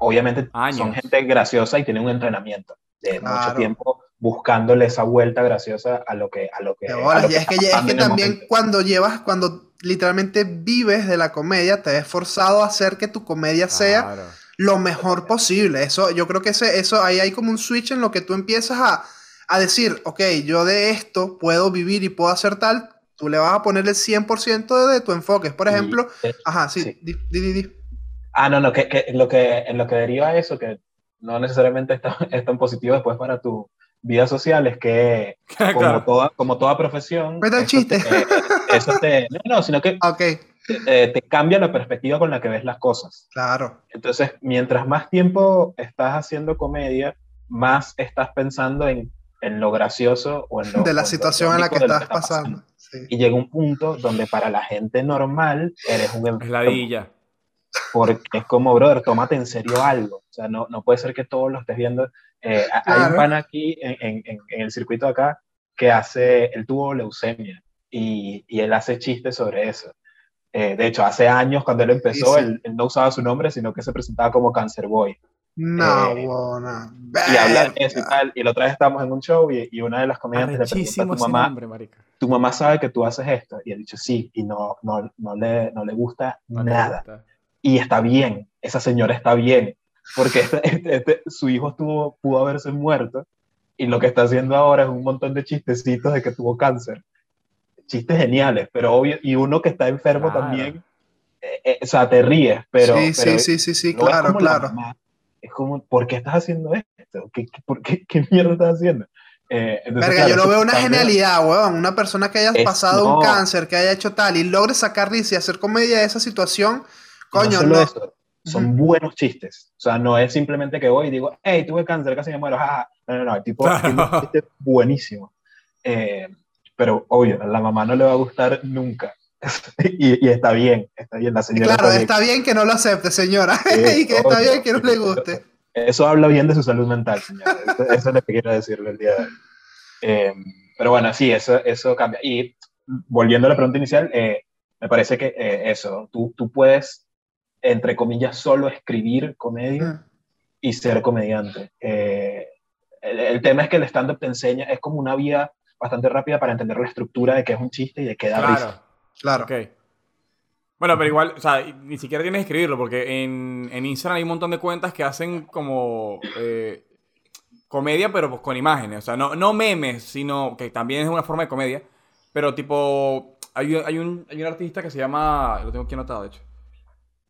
Speaker 3: obviamente son gente graciosa y tienen un entrenamiento de mucho tiempo buscándole esa vuelta graciosa a lo que a lo que,
Speaker 2: es que, es que también cuando llevas cuando literalmente vives de la comedia te ves forzado a hacer que tu comedia sea lo mejor posible. Eso yo creo que ese, eso ahí hay como un switch en lo que tú empiezas a, a decir ok yo de esto puedo vivir y puedo hacer tal tú le vas a poner el 100% de, tu enfoque. Por ejemplo ajá sí, Di, di, di.
Speaker 3: Ah, no, no, que, que, lo que en lo que deriva eso, que no necesariamente está, es tan positivo después para tu vida social, es que como, toda, como toda profesión...
Speaker 2: Eso chiste.
Speaker 3: Te, eso te... No, no, sino que
Speaker 2: okay.
Speaker 3: te, te, cambia la perspectiva con la que ves las cosas.
Speaker 2: Claro.
Speaker 3: Entonces, mientras más tiempo estás haciendo comedia, más estás pensando en, en lo gracioso o en lo...
Speaker 2: De la situación en la que estás pasando.
Speaker 3: Y llega un punto donde para la gente normal eres un...
Speaker 1: Enfermo.
Speaker 3: Porque es como, brother, tómate en serio algo. O sea, no, no puede ser que todos lo estés viendo. Eh, hay un pan aquí en, en, en, el circuito acá que hace, él tuvo leucemia y, y él hace chistes sobre eso. Eh, de hecho, hace años cuando él empezó, Él, no usaba su nombre, sino que se presentaba como Cancer Boy.
Speaker 2: No, eh.
Speaker 3: Y habla de eso y tal. Y la otra vez estábamos en un show y, y una de las comediantes le pregunta a tu mamá,
Speaker 1: nombre,
Speaker 3: tu mamá sabe que tú haces esto. Y él dicho sí, y no, no, no, le, no le gusta nada y está bien, esa señora está bien, porque este, este, este, su hijo estuvo, pudo haberse muerto y lo que está haciendo ahora es un montón de chistecitos de que tuvo cáncer. Chistes geniales, pero obvio, y uno que está enfermo también, eh, eh, o sea, te ríes, pero...
Speaker 2: Sí, sí, sí, sí, sí, claro, claro.
Speaker 3: es como, ¿por qué estás haciendo esto? ¿Qué, por qué, qué mierda estás haciendo?
Speaker 2: Eh, Verga, yo lo veo una genialidad, weón. Una persona que haya pasado un cáncer, que haya hecho tal y logre sacar risa y hacer comedia de esa situación, Coño, no.
Speaker 3: son buenos chistes. O sea, no es simplemente que voy y digo, hey, tuve cáncer, casi me muero. No, no, no. El tipo tiene un chiste buenísimo. Eh, pero obvio, a la mamá no le va a gustar nunca. y, y, está bien, está bien la señora.
Speaker 2: Claro, está bien, que no lo acepte, señora. y que está bien que no le guste.
Speaker 3: Eso habla bien de su salud mental, señora. Eso, es lo que quiero decirle el día de hoy. Eh, pero bueno, sí, eso, eso cambia. Y volviendo a la pregunta inicial, eh, me parece que eso, tú, tú puedes entre comillas, solo escribir comedia
Speaker 2: Mm.
Speaker 3: y ser comediante. Eh, el, el tema es que el stand-up te enseña, es como una vía bastante rápida para entender la estructura de qué es un chiste y de qué da
Speaker 1: Claro.
Speaker 3: risa.
Speaker 2: Claro.
Speaker 1: Ok. Bueno, pero igual, o sea, ni siquiera tienes que escribirlo, porque en, en Instagram hay un montón de cuentas que hacen como eh, comedia, pero pues con imágenes. O sea, no, no memes, sino que también es una forma de comedia. Pero tipo, hay, hay, un, hay un artista que se llama, lo tengo aquí anotado, de hecho.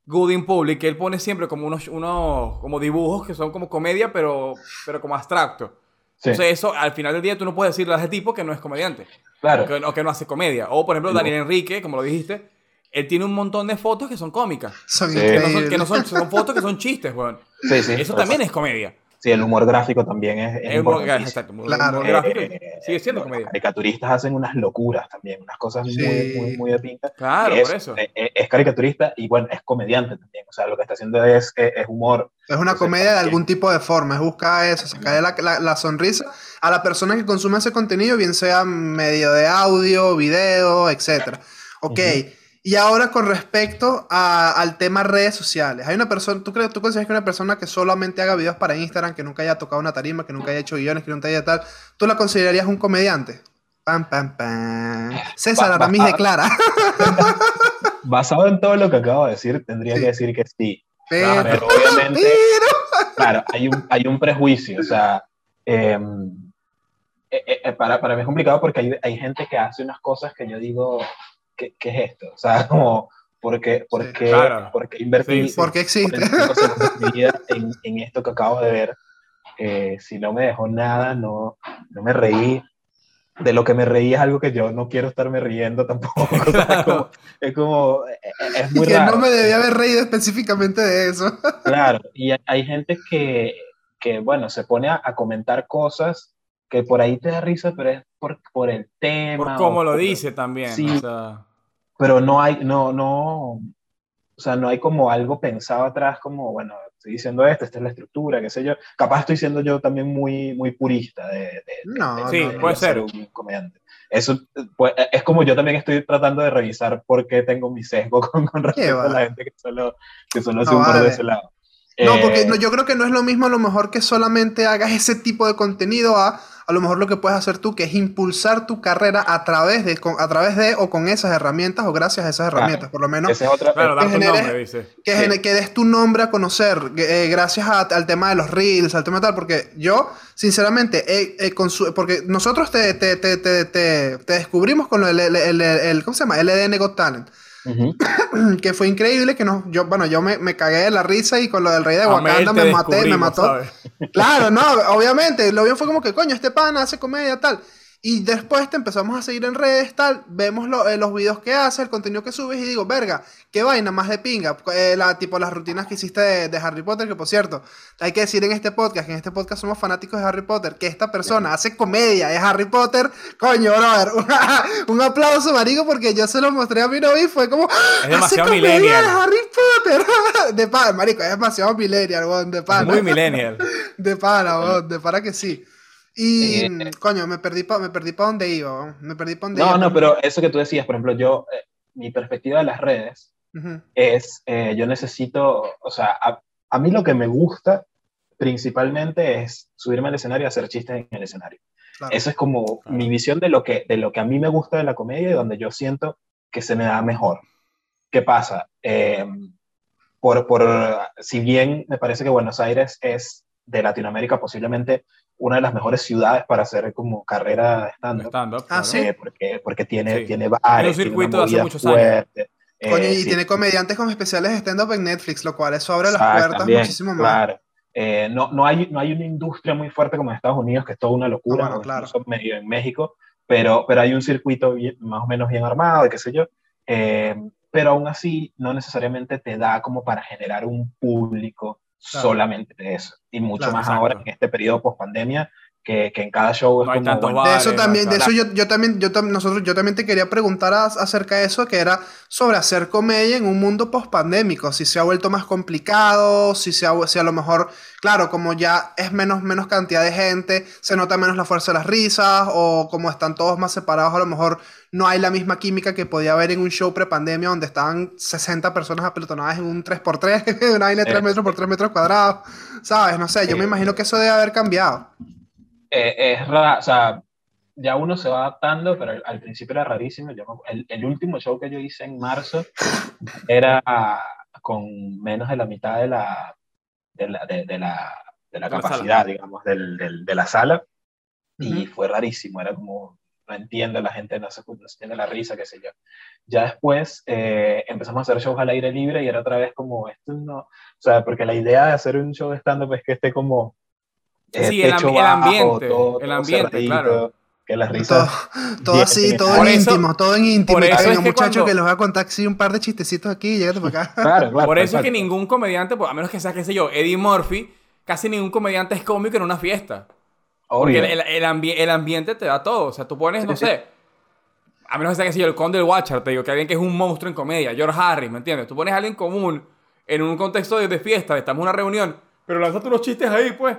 Speaker 1: Good in Public, que él pone siempre como unos, unos como dibujos que son como comedia, pero, pero como abstracto.
Speaker 3: Sí,
Speaker 1: Entonces eso, al final del día, tú no puedes decirle a ese tipo que no es comediante.
Speaker 3: claro.
Speaker 1: O que, o que no hace comedia. O, por ejemplo. Daniel Enrique, como lo dijiste, él tiene un montón de fotos que son cómicas.
Speaker 2: Son
Speaker 3: Sí.
Speaker 1: Que no son, que no son, son fotos que son chistes, weón.
Speaker 3: Sí, sí.
Speaker 1: Eso también es comedia.
Speaker 3: Sí, el humor gráfico también es, es
Speaker 1: Es humor, exacto, humor-
Speaker 2: Claro.
Speaker 1: humor gráfico
Speaker 3: Eh,
Speaker 1: sigue siendo
Speaker 3: los
Speaker 1: comedia.
Speaker 3: caricaturistas hacen unas locuras también, unas cosas
Speaker 2: Sí.
Speaker 3: muy, muy, muy de pinta.
Speaker 1: Claro,
Speaker 3: es,
Speaker 1: por eso.
Speaker 3: Es, es caricaturista y bueno, es comediante también. O sea, lo que está haciendo es, es, es humor.
Speaker 2: Es una
Speaker 3: Entonces,
Speaker 2: comedia de algún tipo de forma, es buscar eso, sacarle la, la- la sonrisa a la persona que consume ese contenido, bien sea medio de audio, video, etc. Ok,
Speaker 3: Ujú.
Speaker 2: Y ahora con respecto a- al tema redes sociales. Hay una persona, ¿tú, crees, ¿tú consideras que una persona que solamente haga videos para Instagram, que nunca haya tocado una tarima, que nunca haya hecho guiones, que nunca haya tal, ¿tú la considerarías un comediante? Pam, pam, pam. César Aramis declara.
Speaker 3: Basado en todo lo que acabo de decir, tendría
Speaker 2: Sí.
Speaker 3: que decir que sí.
Speaker 2: Pero,
Speaker 3: Pero obviamente,
Speaker 2: pero-
Speaker 3: claro, hay un, hay un prejuicio. O sea, em, eh, eh, eh, para, para mí es complicado porque hay, hay gente que hace unas cosas que yo digo, ¿qué, qué es esto? O sea, como, ¿por qué, por
Speaker 2: Sí.
Speaker 3: qué,
Speaker 1: Claro.
Speaker 3: por qué invertir
Speaker 1: Sí.
Speaker 2: ¿Por qué existe?
Speaker 3: 45 segundos de mi vida en, en esto que acabo de ver? Eh, si no me dejó nada, no, no me reí. De lo que me reí es algo que yo no quiero estarme riendo tampoco. O sea, es como, es, como, es muy
Speaker 2: que
Speaker 3: raro.
Speaker 2: no me debía haber reído específicamente de eso.
Speaker 3: Claro, y hay- gente que, que bueno, se pone a, a comentar cosas que por ahí te da risa, pero es por, por el tema.
Speaker 1: Por cómo lo
Speaker 3: por-
Speaker 1: dice también.
Speaker 3: Sí.
Speaker 1: o sea,
Speaker 3: Pero no hay, no, no, o sea, no hay como algo pensado atrás, como, bueno, estoy diciendo esto, esta es la estructura, qué sé yo. Capaz estoy siendo yo también muy, muy purista de, de-
Speaker 2: No,
Speaker 3: de-
Speaker 1: Sí,
Speaker 3: de
Speaker 1: puede ser.
Speaker 3: un comediante. Eso eh, pues, es como yo también estoy tratando de revisar por qué tengo mi sesgo con, con respecto
Speaker 2: va?
Speaker 3: a la gente que solo, que solo hace
Speaker 2: No
Speaker 3: humor
Speaker 2: vale.
Speaker 3: de ese lado.
Speaker 2: No,
Speaker 3: Eh,
Speaker 2: porque no, yo creo que no es lo mismo a lo mejor que solamente hagas ese tipo de contenido a a lo mejor lo que puedes hacer tú, que es impulsar tu carrera a través de, con- a través de o con esas herramientas o gracias a esas
Speaker 3: Claro.
Speaker 2: herramientas, por lo menos.
Speaker 3: Esa es otra.
Speaker 1: claro,
Speaker 2: que
Speaker 1: darte un
Speaker 2: genere-
Speaker 1: nombre, dice.
Speaker 2: Que,
Speaker 3: Sí.
Speaker 2: gene- que des tu nombre a conocer eh, gracias a- al tema de los reels, al tema tal, porque yo, sinceramente, he- he consu- porque nosotros te, te, te, te, te- te descubrimos con el, el, el- el- ¿cómo se llama? LDN Got Talent, Que fue increíble, que nos, yo, bueno, yo me, me cagué de la risa y con lo del rey de Wakanda me maté, me mató.
Speaker 1: ¿sabes?
Speaker 2: Claro, no, obviamente. Lo bien fue como que, coño, este pana hace comedia, tal. Y después te empezamos a seguir en redes, tal. Vemos lo- eh, los videos que hace, el contenido que subes y digo, verga, qué vaina más de pinga. Eh, la, tipo las rutinas que hiciste de, de Harry Potter, que por cierto, hay que decir en este podcast, que en este podcast somos fanáticos de Harry Potter, que esta persona hace comedia de Harry Potter. Coño, brother, un aplauso, marico, porque yo se lo mostré a mi novio y fue como,
Speaker 1: Es
Speaker 2: hace comedia
Speaker 1: millennial.
Speaker 2: de Harry Potter. de pana, marico, es demasiado millennial, weón, de pana.
Speaker 1: Muy millennial.
Speaker 2: De para, weón, de para que sí. Y,
Speaker 3: Eh,
Speaker 2: coño, me perdí para me perdí pa dónde iba. Me perdí para dónde
Speaker 3: No,
Speaker 2: iba.
Speaker 3: no, pero eso que tú decías, por ejemplo, yo, eh, mi perspectiva de las redes es, eh, yo necesito, o sea, a, a mí lo que me gusta principalmente es subirme al escenario y hacer chistes en el escenario.
Speaker 2: claro.
Speaker 3: Eso es como
Speaker 1: Claro.
Speaker 3: mi visión de lo, que, de lo que a mí me gusta de la comedia y donde yo siento que se me da mejor. ¿Qué pasa? Eh, por, por, si bien me parece que Buenos Aires es de Latinoamérica posiblemente una de las mejores ciudades para hacer como carrera de stand-up,
Speaker 1: Stand-up.
Speaker 2: Ah,
Speaker 1: claro.
Speaker 2: sí.
Speaker 3: eh, porque, porque tiene,
Speaker 1: Sí.
Speaker 3: tiene
Speaker 1: Tiene
Speaker 3: bares,
Speaker 1: un circuito
Speaker 3: una
Speaker 1: de hace años.
Speaker 3: eh,
Speaker 2: y
Speaker 3: sí.
Speaker 2: tiene comediantes con especiales de stand-up en Netflix, lo cual eso abre las
Speaker 3: Exacto,
Speaker 2: puertas
Speaker 3: también,
Speaker 2: muchísimo más.
Speaker 3: Claro. Eh, no, no, hay, no hay una industria muy fuerte como en Estados Unidos, que es toda una locura,
Speaker 2: Ah, bueno, claro.
Speaker 3: incluso medio en México, pero, pero hay un circuito bien- más o menos bien armado, qué sé yo. Eh, pero aún así, no necesariamente te da como para generar un público
Speaker 2: Claro.
Speaker 3: solamente de eso. Y mucho
Speaker 2: Claro,
Speaker 3: más
Speaker 1: exacto.
Speaker 3: ahora en este periodo post pandemia, que, que en cada show es
Speaker 1: No hay
Speaker 3: como,
Speaker 1: tantos
Speaker 3: bueno,
Speaker 2: De
Speaker 1: bares,
Speaker 2: eso también, de
Speaker 1: claro.
Speaker 2: eso yo, yo también, yo tam- nosotros, yo también te quería preguntar a- acerca de eso, que era sobre hacer comedia en un mundo post-pandémico, si se ha vuelto más complicado, si, se ha, si a lo mejor, claro, como ya es menos, menos cantidad de gente, se nota menos la fuerza de las risas, o como están todos más separados, a lo mejor no hay la misma química que podía haber en un show pre-pandemia donde estaban 60 personas apelotonadas en un 3x3, una vaina de 3 metros por 3 metros cuadrados, ¿sabes? No sé, yo me imagino que eso debe haber cambiado.
Speaker 3: Eh, es raro, o sea, ya uno se va adaptando, pero al, al principio era rarísimo. Yo, el, el, último show que yo hice en marzo era con menos de la mitad de la, de la, de, de la, de la capacidad, digamos, del, del, de la sala. Y fue rarísimo, era como, no entiendo, la gente no se, no se entiende la risa, qué sé yo. Ya después eh, empezamos a hacer shows al aire libre y era otra vez como, esto no, o sea, porque la idea de hacer un show de stand-up es que esté como...
Speaker 1: Eh, sí, el, el, ambiente, todo, el ambiente, cerradito, claro
Speaker 3: que las risas.
Speaker 2: Todo, todo así, todo en eso, íntimo, todo en íntimo. Por eso es que muchacho cuando... que les voy a contar así un par de chistecitos aquí y llégate para acá.
Speaker 1: Claro, claro, por eso claro. es que ningún comediante, pues, a menos que sea, qué sé yo, Eddie Murphy, casi ningún comediante es cómico en una fiesta. Porque el, el, ambi el, ambiente te da todo. O sea, tú pones, no sé, a menos que sea, yo, el Conde del Watcher, te digo, que alguien que es un monstruo en comedia, George Harris, ¿me entiendes? Tú pones a alguien común en un contexto de, de fiesta, estamos en una reunión, pero lanzate unos chistes ahí, pues,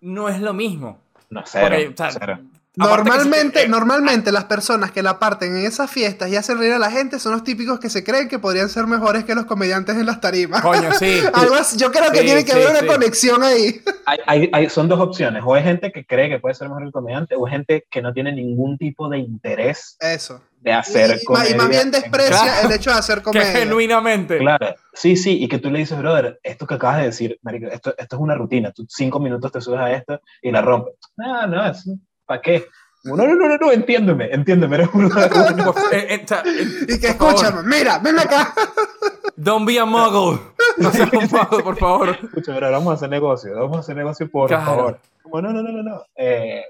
Speaker 1: no es lo mismo.
Speaker 3: No, cero,
Speaker 1: Porque, o sea,
Speaker 3: cero.
Speaker 2: Normalmente, que, normalmente las personas que la parten en esas fiestas y hacen reír a la gente son los típicos que se creen que podrían ser mejores que los comediantes en las tarimas.
Speaker 1: Coño, sí.
Speaker 2: Algo así, yo creo que
Speaker 1: Sí,
Speaker 2: tiene que
Speaker 1: sí,
Speaker 2: haber una
Speaker 1: sí.
Speaker 2: conexión ahí.
Speaker 3: Hay, hay, hay- son dos opciones. O es gente que cree que puede ser mejor el comediante, o es gente que no tiene ningún tipo de interés
Speaker 2: Eso.
Speaker 3: de hacer
Speaker 2: y, y ma-
Speaker 3: comedia.
Speaker 2: y más bien desprecia
Speaker 1: Claro.
Speaker 2: el hecho de hacer
Speaker 1: que
Speaker 2: comedia.
Speaker 1: genuinamente.
Speaker 3: Claro, sí, sí, y que tú le dices, brother, esto que acabas de decir, marico, esto, esto es una rutina, tú cinco minutos te subes a esto y la rompes. No, no, ¿para qué? No, no, no, no, no, entiéndeme, entiéndeme,
Speaker 1: eh, eh, eh,
Speaker 2: Y que escúchame, mira, ven acá.
Speaker 1: Don't be a muggle. No seas un muggle, por favor.
Speaker 3: Escucha, brother, vamos a hacer negocio, vamos a hacer negocio, por
Speaker 1: Claro.
Speaker 3: favor. Como, no, no, no, no, no. Eh,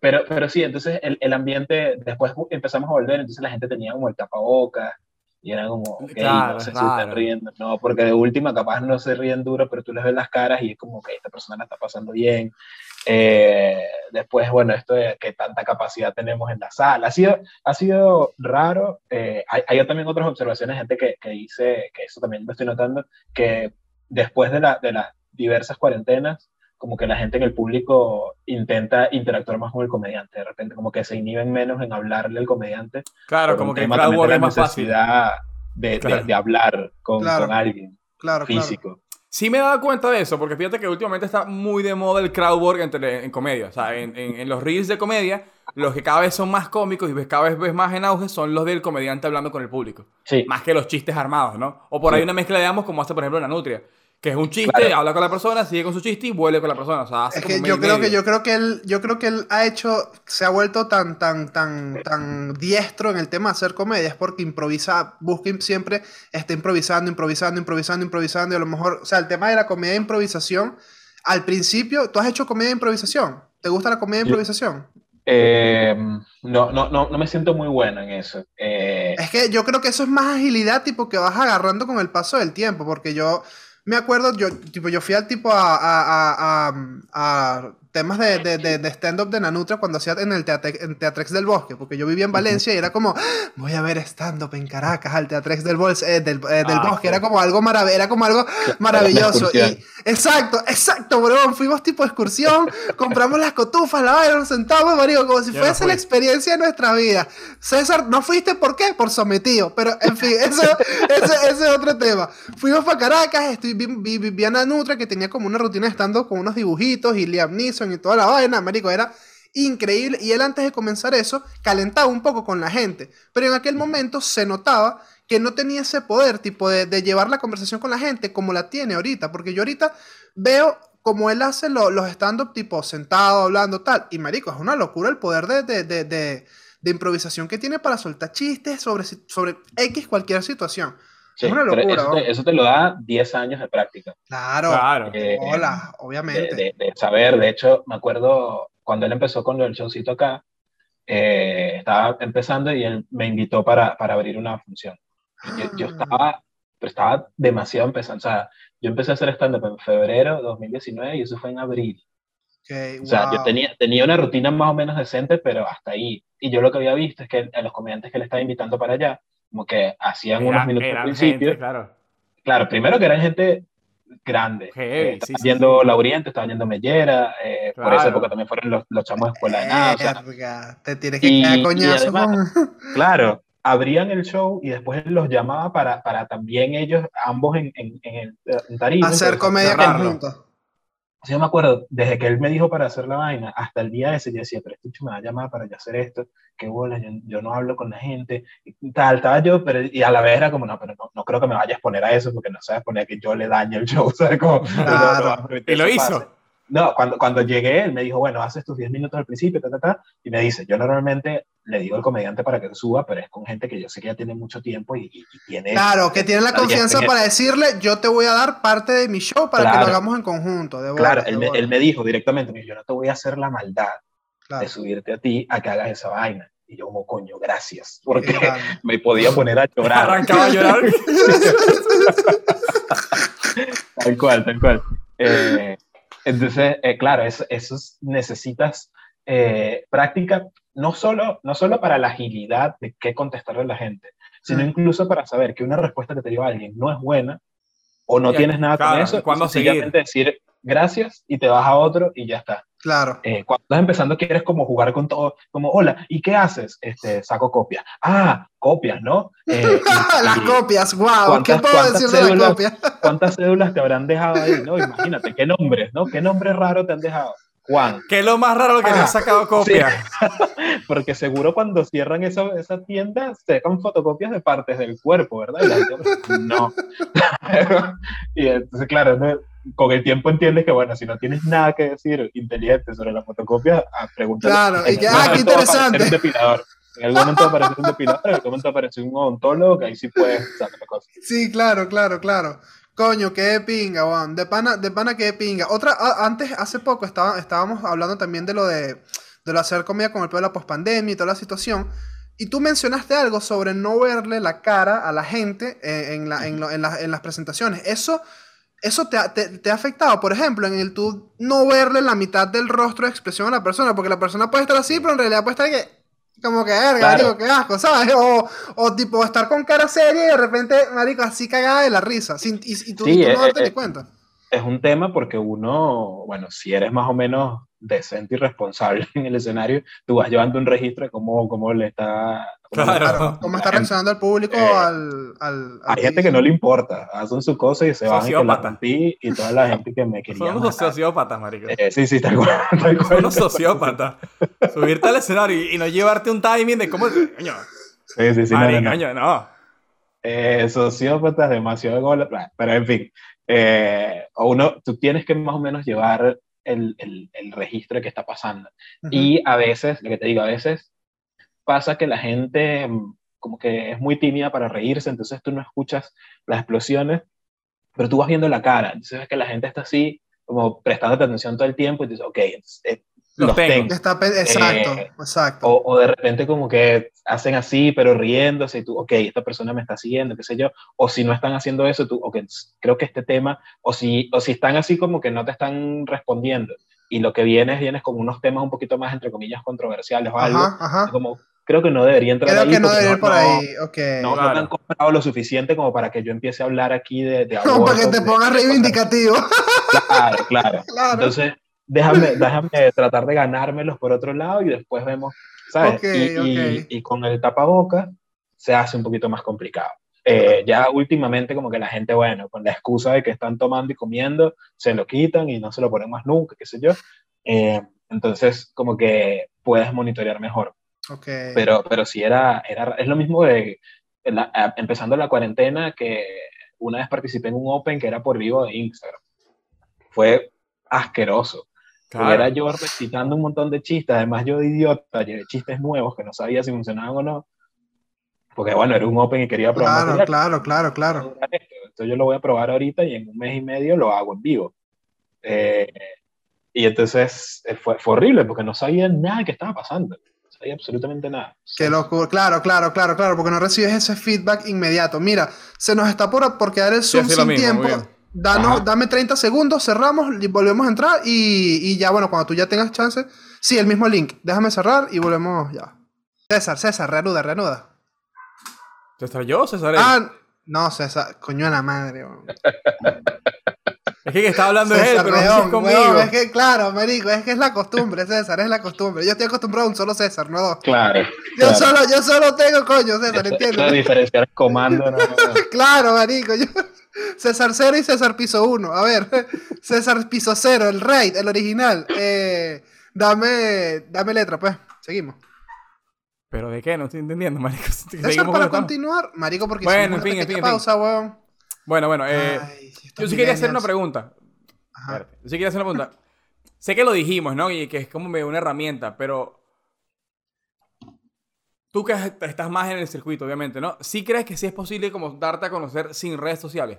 Speaker 3: pero, pero sí, entonces el, el ambiente, después empezamos a volver, entonces la gente tenía como el tapabocas, y era como, ok,
Speaker 1: Claro,
Speaker 3: no sé si
Speaker 1: claro.
Speaker 3: están riendo, no, porque de última capaz no se ríen duro, pero tú les ves las caras y es como que esta persona la está pasando bien. Eh, después, bueno, esto de que tanta capacidad tenemos en la sala, ha sido, ha sido raro. Eh, hay, hay también otras observaciones, gente que, que dice, que eso también lo estoy notando, que después de, la, de las diversas cuarentenas, como que la gente en el público intenta interactuar más con el comediante, de repente como que se inhiben menos en hablarle al comediante.
Speaker 1: Claro, como que el es
Speaker 3: la
Speaker 1: más fácil.
Speaker 3: necesidad de, de-
Speaker 1: Claro.
Speaker 3: de hablar con,
Speaker 2: Claro.
Speaker 3: con alguien
Speaker 2: Claro, claro.
Speaker 3: físico.
Speaker 1: Sí me he dado cuenta de eso, porque fíjate que últimamente está muy de moda el crowd work en, comedia. O sea, en, en- en los reels de comedia, los que cada vez son más cómicos y cada vez ves más en auge son los del comediante hablando con el público.
Speaker 3: Sí,
Speaker 1: Más que los chistes armados, ¿no? O por ahí una mezcla de ambos, como hace, por ejemplo, la Nutria. Que es un chiste,
Speaker 3: Claro.
Speaker 1: habla con la persona, sigue con su chiste y vuelve con la persona. O sea, hace
Speaker 2: Es
Speaker 1: como
Speaker 2: que
Speaker 1: medio
Speaker 2: yo creo que yo creo que él yo creo que él ha hecho se ha vuelto tan tan tan tan diestro en el tema de hacer comedia es porque improvisa busca siempre está improvisando improvisando improvisando improvisando y a lo mejor o sea el tema de la comedia de improvisación al principio tú has hecho comedia de improvisación te gusta la comedia de
Speaker 3: Yo-
Speaker 2: improvisación
Speaker 3: Eh, no, no, no, no me siento muy bueno en eso. Eh,
Speaker 2: Es que yo creo que eso es más agilidad, tipo, que vas agarrando con el paso del tiempo, porque yo me acuerdo, yo, tipo, yo fui al tipo a, a, a, a- a temas de, de, de, de stand-up de Nanutra cuando hacía en el teatre- en Teatrex del Bosque, porque yo vivía en Valencia y era como, "Ah, voy a ver stand-up en Caracas, al Teatrex del, Bol- eh, del, eh, del
Speaker 1: Ah,
Speaker 2: Bosque, era como algo marav era como algo maravilloso. Y, exacto, exacto, bro, fuimos tipo excursión, compramos las cotufas, la vaina, nos sentamos, marico, como si
Speaker 1: Yo no
Speaker 2: fuese
Speaker 1: fui.
Speaker 2: la experiencia de nuestra vida. César, ¿no fuiste por qué? Por sometido. Pero, en fin, eso- ese, ese es otro tema. Fuimos para Caracas, estoy, vi, vi, vi a Ana Nutra que tenía como una rutina estando con unos dibujitos y Liam Neeson y toda la vaina, marico, era increíble. Y él antes de comenzar eso, calentaba un poco con la gente. Pero en aquel momento se notaba que no tenía ese poder, tipo, de, de llevar la conversación con la gente como la tiene ahorita. Porque yo ahorita veo como él hace lo- los stand-up, tipo, sentado, hablando, tal. Y, marico, es una locura el poder de, de, de, improvisación que tiene para soltar chistes sobre, sobre X cualquier situación.
Speaker 3: Sí,
Speaker 2: es una locura,
Speaker 3: eso, te, eso te lo da 10 años de práctica.
Speaker 2: Claro.
Speaker 1: Claro.
Speaker 3: Eh,
Speaker 2: Hola,
Speaker 3: de,
Speaker 2: obviamente.
Speaker 3: de- de saber. De hecho, me acuerdo cuando él empezó con el showcito acá, eh, estaba empezando y él me invitó para, para abrir una función. Y Yo, yo
Speaker 2: Ah.
Speaker 3: estaba, pero estaba demasiado empezando. O sea, yo empecé a hacer stand-up en febrero de 2019 y eso fue en abril.
Speaker 2: Ok,
Speaker 3: O sea, yo
Speaker 2: wow.
Speaker 3: tenía, tenía una rutina más o menos decente, pero hasta ahí. Y yo lo que había visto es que a los comediantes que le estaba invitando para allá, como que hacían unos minutos al principio.
Speaker 1: gente, claro.
Speaker 3: Claro, primero que eran gente grande. Eh,
Speaker 1: sí,
Speaker 3: estaba
Speaker 1: sí,
Speaker 3: yendo Lauriente, estaba yendo Mellera, eh, por esa época también fueron los, los chamos de escuela de nada. o sea,
Speaker 2: Verga, te tienes que
Speaker 3: y-
Speaker 2: quedar
Speaker 3: y
Speaker 2: coñazo
Speaker 3: además-
Speaker 2: con...
Speaker 3: claro, abrían el show y después él los llamaba para, para también ellos, ambos en, en, en, el- en tarima.
Speaker 2: hacer
Speaker 3: entonces,
Speaker 2: comedia
Speaker 1: cerrarlo.
Speaker 2: Conjunta.
Speaker 3: Sí, yo me acuerdo, desde que él me dijo para hacer la vaina, hasta el día ese, yo decía, pero este me va a llamar para yo hacer esto, qué bola, yo, yo no hablo con la gente, y tal, estaba yo, pero, y a la vez era como, no, pero no, no creo que me vaya a exponer a eso, porque no sabes poner que yo le dañe el show, ¿sabes? Como, no,
Speaker 2: Claro.
Speaker 3: no
Speaker 1: Y lo hizo.
Speaker 3: pase. No, cuando, cuando llegué, él me dijo, bueno, haces tus 10 minutos al principio, ta, ta, ta, y me dice, yo normalmente le digo al comediante para que suba, pero es con gente que yo sé que ya tiene mucho tiempo y, y- y tiene...
Speaker 2: Claro, que tiene la
Speaker 3: Claro,
Speaker 2: confianza para decirle, yo te voy a dar parte de mi show para que
Speaker 3: Claro.
Speaker 2: lo hagamos en conjunto. De
Speaker 3: Claro, él me, él me dijo directamente, yo no te voy a hacer la maldad
Speaker 2: Claro.
Speaker 3: de subirte a ti a que hagas esa vaina. Y yo como, coño, gracias, porque
Speaker 2: grande.
Speaker 3: me podía poner a llorar.
Speaker 1: Arrancaba a llorar.
Speaker 3: Tal cual, tal cual. Eh, entonces, eh, claro, eso, eso es- necesitas eh, práctica no solo, no solo para la agilidad de qué contestarle a la gente, sino
Speaker 2: Mm.
Speaker 3: incluso para saber que una respuesta que te dio alguien no es buena o no tienes nada
Speaker 1: claro,
Speaker 3: con eso.
Speaker 1: ¿y cuándo
Speaker 3: y sencillamente decir gracias y te vas a otro y ya está.
Speaker 2: Claro.
Speaker 3: Eh, cuando estás empezando quieres como jugar con todo, como, hola, ¿y qué haces? Este, saco copias. Ah, copias, ¿no? Eh, y-
Speaker 2: las
Speaker 3: y
Speaker 2: copias, wow. ¿Qué
Speaker 3: ¿Cuántas-
Speaker 2: puedo decir de las copias?
Speaker 3: ¿Cuántas cédulas te habrán dejado ahí? No, imagínate, ¿qué nombres, no? ¿Qué nombre raro te han dejado? Juan.
Speaker 1: ¿Qué es lo más raro que
Speaker 3: Ah,
Speaker 1: has sacado copia?
Speaker 3: Porque seguro cuando cierran esa, esa tienda, sacan fotocopias de partes del cuerpo, ¿verdad? Y la gente, no. y entonces, claro, ¿no? con el tiempo entiendes que, bueno, si no tienes nada que decir inteligente sobre la fotocopia, a preguntar.
Speaker 2: Claro, y que, ah, qué interesante.
Speaker 3: Un depilador. En algún momento va a aparecer un depilador, en algún momento aparece un odontólogo, que ahí sí puedes sacar cosas.
Speaker 2: Sí, claro, claro, claro. Coño, qué pinga, Juan. De pana, de pana, qué pinga. Otra, a- antes, hace poco, estaba, estábamos hablando también de lo de, de lo hacer comida con el pedo de la pospandemia y toda la situación. Y tú mencionaste algo sobre no verle la cara a la gente eh, en, la- en lo- en la- en las presentaciones. Eso, eso te, ha- te, te ha afectado, por ejemplo, en el tú no verle la mitad del rostro de expresión a la persona, porque la persona puede estar así, pero en realidad puede estar que, como que, verga,
Speaker 3: Claro.
Speaker 2: marico, qué asco, ¿sabes? O, o tipo estar con cara seria y de repente, marico, así cagada de la risa, sin, y, y tú,
Speaker 3: Sí,
Speaker 2: y tú no
Speaker 3: eh,
Speaker 2: darte
Speaker 3: eh,
Speaker 2: ni cuenta.
Speaker 3: es un tema porque uno, bueno, si eres más o menos decente y responsable en el escenario, tú vas llevando un registro de cómo, cómo le está... cómo le-
Speaker 1: Claro.
Speaker 2: Claro, ¿Cómo está reaccionando el público
Speaker 3: Eh,
Speaker 2: al, al, al
Speaker 3: Hay gente que no le importa, hacen su cosa y se van y que la rompí y toda la gente que me quería
Speaker 1: Son sociópatas, marico.
Speaker 3: Eh, sí, sí, tal cual. tal
Speaker 1: Son
Speaker 3: cual.
Speaker 1: unos sociópatas. Subirte al escenario y, y no llevarte un timing de cómo... Coño,
Speaker 3: Sí, sí, sí, no, no,
Speaker 1: marico,
Speaker 3: no.
Speaker 1: coño, no.
Speaker 3: Eh, sociópatas, demasiado gol, pero en fin, eh, o uno, tú tienes que más o menos llevar el, el, el registro de qué está pasando. Y a veces, lo que te digo, a veces pasa que la gente mm, como que es muy tímida para reírse, entonces tú no escuchas las explosiones, pero tú vas viendo la cara, entonces ves que la gente está así, como prestando atención todo el tiempo, y dices, ok,
Speaker 1: Los
Speaker 3: los
Speaker 1: tengo.
Speaker 2: Está pe- exacto,
Speaker 3: Eh,
Speaker 2: exacto.
Speaker 3: O, o de repente como que hacen así, pero riéndose, y tú, ok, esta persona me está siguiendo, qué sé yo, o si no están haciendo eso, tú, ok, creo que este tema, o si, o si están así como que no te están respondiendo, y lo que vienes, vienes con unos temas un poquito más, entre comillas, controversiales o algo,
Speaker 2: Ajá, ajá.
Speaker 3: como, creo que no debería entrar
Speaker 2: Creo
Speaker 3: ahí
Speaker 2: que no
Speaker 3: porque
Speaker 2: debe ir por
Speaker 3: no-
Speaker 2: ahí, ok.
Speaker 3: No, no
Speaker 1: Claro.
Speaker 3: te han comprado lo suficiente como para que yo empiece a hablar aquí de, de
Speaker 2: No, para que te pongas reivindicativo.
Speaker 3: Claro, claro.
Speaker 2: claro.
Speaker 3: Entonces, déjame, déjame tratar de ganármelos por otro lado y después vemos, ¿sabes? Y, y-
Speaker 2: ok.
Speaker 3: y con el tapaboca se hace un poquito más complicado. Eh, ya últimamente como que la gente, bueno, con la excusa de que están tomando y comiendo, se lo quitan y no se lo ponen más nunca, qué sé yo. Eh, entonces, como que puedes monitorear mejor.
Speaker 2: ok.
Speaker 3: Pero, pero sí era, era, es lo mismo de, la- empezando la cuarentena, que una vez participé en un Open que era por vivo de Instagram. Fue asqueroso.
Speaker 1: Claro.
Speaker 3: era yo recitando un montón de chistes, además yo de idiota, llevé chistes nuevos que no sabía si funcionaban o no. Porque bueno, era un Open y quería probar
Speaker 2: Claro,
Speaker 3: material.
Speaker 2: claro, claro, claro.
Speaker 3: Esto yo lo voy a probar ahorita y en un mes y medio lo hago en vivo. Eh, y entonces eh, fue, fue horrible porque no sabía nada que estaba pasando. No sabía absolutamente nada.
Speaker 2: Qué locura. Claro, claro, claro, claro, porque no recibes ese feedback inmediato. Mira, se nos está por, por quedar el Zoom
Speaker 1: lo
Speaker 2: sin
Speaker 1: mismo,
Speaker 2: tiempo. Danos, dame 30 segundos, cerramos y volvemos a entrar y, y ya, bueno, cuando tú ya tengas chance. Sí, el mismo link. Déjame cerrar y volvemos ya. César, César, reanuda, reanuda.
Speaker 1: ¿César yo o César él?
Speaker 2: Ah, no, César, coño de la madre.
Speaker 1: Es que, que está hablando es él,
Speaker 2: César
Speaker 1: pero no
Speaker 2: León,
Speaker 1: es conmigo.
Speaker 2: weón, es que, claro, marico, es que es la costumbre, César, es la costumbre. Yo estoy acostumbrado a un solo César, no dos.
Speaker 3: Claro.
Speaker 2: Yo
Speaker 3: claro.
Speaker 2: solo, yo solo tengo coño, César,
Speaker 3: de
Speaker 2: ¿entiendes?
Speaker 3: diferenciar el comando, no, no, no.
Speaker 2: Claro, marico, yo... César cero y César piso uno. A ver, César piso cero, el raid, el original. Eh, dame, dame letra, pues. Seguimos.
Speaker 1: ¿Pero de qué? No estoy entendiendo, marico.
Speaker 2: César, para continuar, marico, porque
Speaker 1: Bueno, en fin, en fin,
Speaker 2: pequeña
Speaker 1: en fin.
Speaker 2: pausa, weón.
Speaker 1: Bueno, bueno, eh,
Speaker 2: Ay,
Speaker 1: yo sí quería hacer una pregunta.
Speaker 2: Ajá.
Speaker 1: Yo sí quería hacer una pregunta. sé que lo dijimos, ¿no? Y que es como una herramienta, pero... Tú que estás más en el circuito, obviamente, ¿no? ¿Sí crees que sí es posible como darte a conocer sin redes sociales?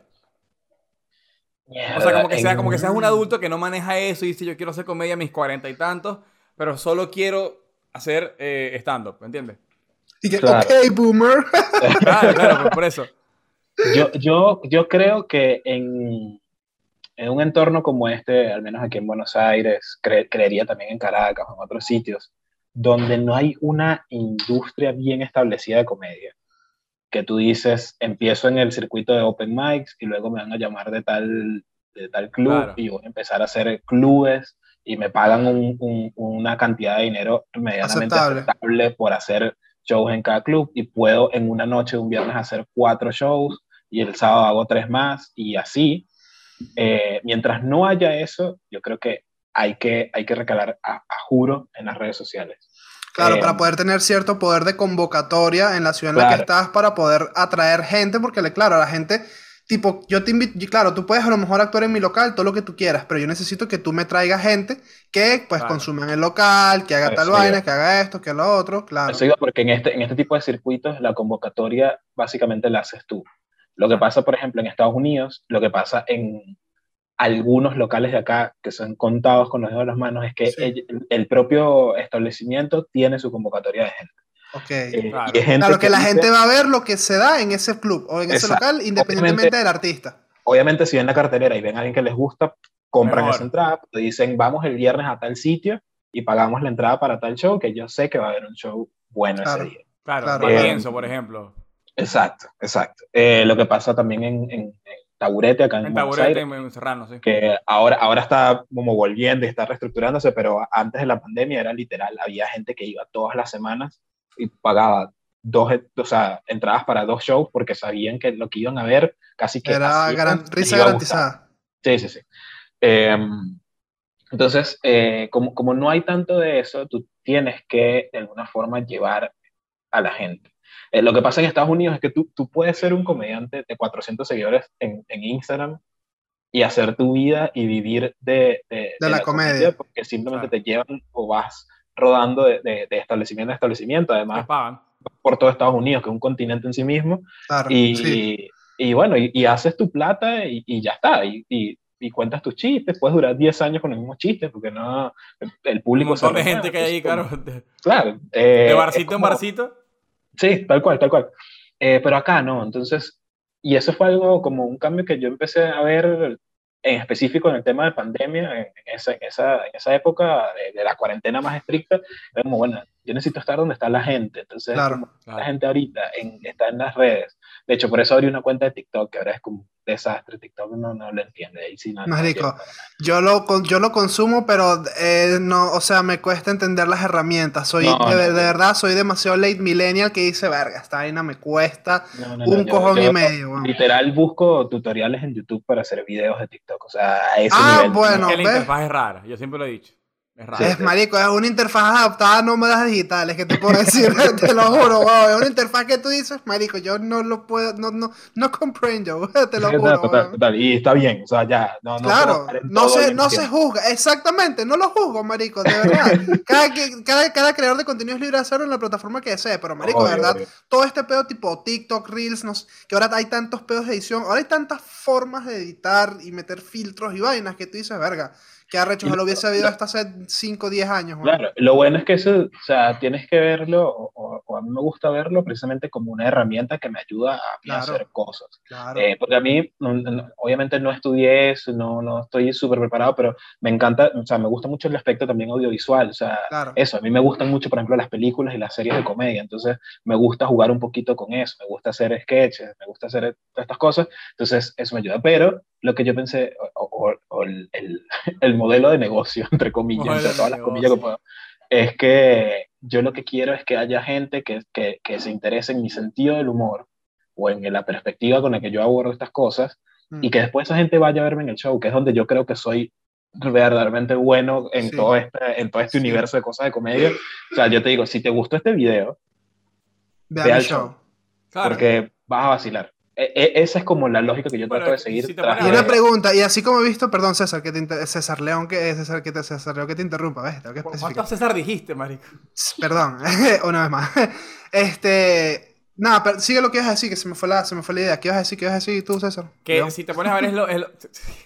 Speaker 1: O sea, como que, sea, como que seas un adulto que no maneja eso y dice yo quiero hacer comedia a mis cuarenta y tantos, pero solo quiero hacer eh, stand-up, ¿me entiendes?
Speaker 2: Y que,
Speaker 3: Claro.
Speaker 2: ok, boomer.
Speaker 1: Claro, claro, por- por eso.
Speaker 3: Yo, yo, yo creo que en, en un entorno como este, al menos aquí en Buenos Aires, cre- creería también en Caracas o en otros sitios, donde no hay una industria bien establecida de comedia, que tú dices, empiezo en el circuito de open mics y luego me van a llamar de tal, de tal club
Speaker 1: Claro.
Speaker 3: y voy a empezar a hacer clubes y me pagan un- un- una cantidad de dinero medianamente
Speaker 2: Aceptable.
Speaker 3: aceptable por hacer shows en cada club y puedo en una noche, un viernes, hacer cuatro shows y el sábado hago tres más y así. Eh, mientras no haya eso, yo creo que hay que, hay que recalar a, a juro en las redes sociales.
Speaker 2: Claro,
Speaker 3: Eh,
Speaker 2: para poder tener cierto poder de convocatoria en la ciudad en la que estás, para poder atraer gente, porque le- claro, a la gente, tipo, yo te invito, y claro, tú puedes a lo mejor actuar en mi local, todo lo que tú quieras, pero yo necesito que tú me traigas gente que pues
Speaker 1: Claro.
Speaker 2: consuma en el local, que haga tal vaina, que haga esto, que lo otro, claro.
Speaker 3: Eso porque en este, en este tipo de circuitos la convocatoria básicamente la haces tú. Lo que pasa, por ejemplo, en Estados Unidos, lo que pasa en algunos locales de acá, que son contados con los dedos de las manos, es que
Speaker 2: Sí.
Speaker 3: el, el propio establecimiento tiene su convocatoria de gente.
Speaker 2: Ok.
Speaker 3: Eh,
Speaker 1: Claro.
Speaker 3: gente
Speaker 2: que la
Speaker 3: dice-
Speaker 2: gente va a ver lo que se da en ese club o en ese
Speaker 3: Exacto.
Speaker 2: local, independientemente
Speaker 3: Obviamente-
Speaker 2: del artista.
Speaker 3: obviamente si ven la cartelera y ven a alguien que les gusta, compran
Speaker 1: Mejor.
Speaker 3: esa entrada, te dicen vamos el viernes a tal sitio y pagamos la entrada para tal show, que yo sé que va a haber un show bueno
Speaker 2: Claro.
Speaker 3: ese día.
Speaker 1: Claro,
Speaker 2: Claro.
Speaker 1: para
Speaker 3: Eh,
Speaker 1: pienso, por ejemplo.
Speaker 3: Exacto, exacto. Eh, lo que pasa también en, en- en Taburete, acá en,
Speaker 1: En
Speaker 3: Buenos
Speaker 1: Taburete,
Speaker 3: Aires,
Speaker 1: en, Serrano, sí.
Speaker 3: que ahora, ahora está como volviendo y está reestructurándose, pero antes de la pandemia era literal, había gente que iba todas las semanas y pagaba dos, o sea, entradas para dos shows porque sabían que lo que iban a ver casi que
Speaker 2: Era garan- risa garantizada.
Speaker 3: Sí, sí, sí. Eh, entonces, eh, como, como no hay tanto de eso, tú tienes que de alguna forma llevar a la gente. Eh, lo que pasa en Estados Unidos es que tú, tú puedes ser un comediante de 400 seguidores en, en Instagram y hacer tu vida y vivir de, de,
Speaker 2: la comedia.
Speaker 3: porque simplemente
Speaker 1: Claro.
Speaker 3: te llevan o vas rodando de, de- de establecimiento a establecimiento, además por todo Estados Unidos, que es un continente en sí mismo,
Speaker 2: Claro.
Speaker 3: y,
Speaker 2: sí.
Speaker 3: y bueno, y, y haces tu plata y, y ya está. Y, y- y cuentas tus chistes. Puedes durar 10 años con los mismos chistes porque no. El, el
Speaker 1: Un
Speaker 3: público. se
Speaker 1: montón de gente que hay ahí, claro. De,
Speaker 3: Claro. eh,
Speaker 1: de barcito en
Speaker 3: como-
Speaker 1: barcito.
Speaker 3: Sí, tal cual, tal cual. Eh, pero acá no. Entonces, y eso fue algo como un cambio que yo empecé a ver en específico en el tema de pandemia, en esa, en esa, en esa época de, la cuarentena más estricta. Era como, bueno, yo necesito estar donde está la gente. Entonces,
Speaker 2: Claro.
Speaker 3: como, la
Speaker 1: Claro.
Speaker 3: gente ahorita en- está en las redes. De hecho, por eso abrí una cuenta de TikTok, que ahora es como un desastre. TikTok no, no lo entiende. Ahí sí no, no
Speaker 2: Marico,
Speaker 3: quiero para nada.
Speaker 2: Yo lo, yo lo consumo, pero eh, no, o sea, me cuesta entender las herramientas. Soy,
Speaker 3: No,
Speaker 2: de,
Speaker 3: no,
Speaker 2: de
Speaker 3: no.
Speaker 2: verdad, soy demasiado late millennial que dice, verga, esta vaina me cuesta
Speaker 3: No, no, no,
Speaker 2: un
Speaker 3: yo-
Speaker 2: cojón y
Speaker 3: yo
Speaker 2: medio. weón".
Speaker 3: Literal busco tutoriales en YouTube para hacer videos de TikTok. O sea, a ese
Speaker 2: Ah,
Speaker 3: nivel.
Speaker 2: bueno.
Speaker 1: Es que la interfaz es rara, yo siempre lo he dicho. Es
Speaker 2: marico, es una interfaz adaptada a nómadas digitales, que te puedo decir, te lo juro, weón. Es una interfaz que tú dices, marico, yo no lo puedo, no, no, no comprendo, te lo juro.
Speaker 3: total, total. Y está bien, o sea, ya. No, no
Speaker 2: Claro, no se, no se juzga, exactamente, no lo juzgo, marico, de verdad. Cada, que- cada, cada creador de contenido es libre de hacerlo en la plataforma que desee, pero marico, de verdad,
Speaker 3: obvio.
Speaker 2: todo este pedo tipo TikTok, Reels, no sé, que ahora hay tantos pedos de edición, ahora hay tantas formas de editar y meter filtros y vainas que tú dices, verga, que arrecho, yo lo hubiese sabido hasta hace 5 o 10 años. weón.
Speaker 3: Claro, lo bueno es que eso, o sea, tienes que verlo, o, o- a mí me gusta verlo precisamente como una herramienta que me ayuda a,
Speaker 2: Claro.
Speaker 3: hacer cosas.
Speaker 2: Claro.
Speaker 3: Eh, porque a mí, no- no- obviamente no estudié eso, no, no estoy súper preparado, pero me encanta, o sea, me gusta mucho el aspecto también audiovisual, o sea,
Speaker 2: Claro.
Speaker 3: eso, a mí me gustan mucho, por ejemplo, las películas y las series de comedia, entonces me gusta jugar un poquito con eso, me gusta hacer sketches, me gusta hacer todas estas cosas, entonces eso me ayuda, pero lo que yo pensé, o, o o el, el, el, modelo de negocio, entre comillas, entre todas las comillas que puedo, es que yo lo que quiero es que haya gente que, que, que se interese en mi sentido del humor o en la perspectiva con la que yo abordo estas cosas
Speaker 2: Mm.
Speaker 3: y que después esa gente vaya a verme en el show, que es donde yo creo que soy verdaderamente bueno en,
Speaker 2: Sí.
Speaker 3: todo, este, en todo este
Speaker 2: Sí.
Speaker 3: universo de cosas de comedia. O sea, yo te digo, si te gustó este video, Ve
Speaker 2: el
Speaker 3: al
Speaker 2: show.
Speaker 3: show.
Speaker 1: Claro.
Speaker 3: porque vas a vacilar. E- e- esa es como la lógica que yo
Speaker 1: Bueno,
Speaker 3: trato de seguir.
Speaker 1: si
Speaker 3: tras
Speaker 2: Y una pregunta, y así como he visto, perdón César, que te inter- César León, que César, que te, César León, que te interrumpa, ¿ves? Tengo que
Speaker 1: ¿Cuántos. César dijiste, marico?
Speaker 2: Perdón, una vez más. Este, nada, pero sigue lo que ibas a decir, que se me fue la, se me fue la idea. ¿Qué ibas a decir? ¿Qué ibas a decir tú, César?
Speaker 1: Que
Speaker 2: León.
Speaker 1: si te pones a ver es lo, es lo,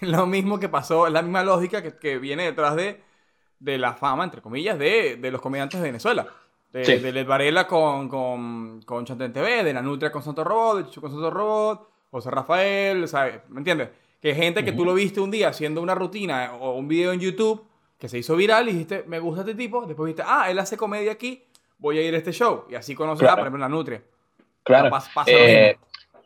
Speaker 1: lo mismo que pasó, es la misma lógica que, que viene detrás de, de la fama, entre comillas, de, de los comediantes de Venezuela. De,
Speaker 3: Sí.
Speaker 1: de Led Varela con, con, con Chanten TV, de la Nutria con Santo Robot, de Chucho con Santo Robot, José Rafael, ¿sabes? ¿Me entiendes? Que gente que tú lo viste un día haciendo una rutina o un video en YouTube que se hizo viral y dijiste, me gusta este tipo, después dijiste, ah, él hace comedia aquí, voy a ir a este show. Y así conoces,
Speaker 3: Claro.
Speaker 1: a, por ejemplo, la Nutria.
Speaker 3: Claro.
Speaker 1: Pasa- pasa
Speaker 3: Eh.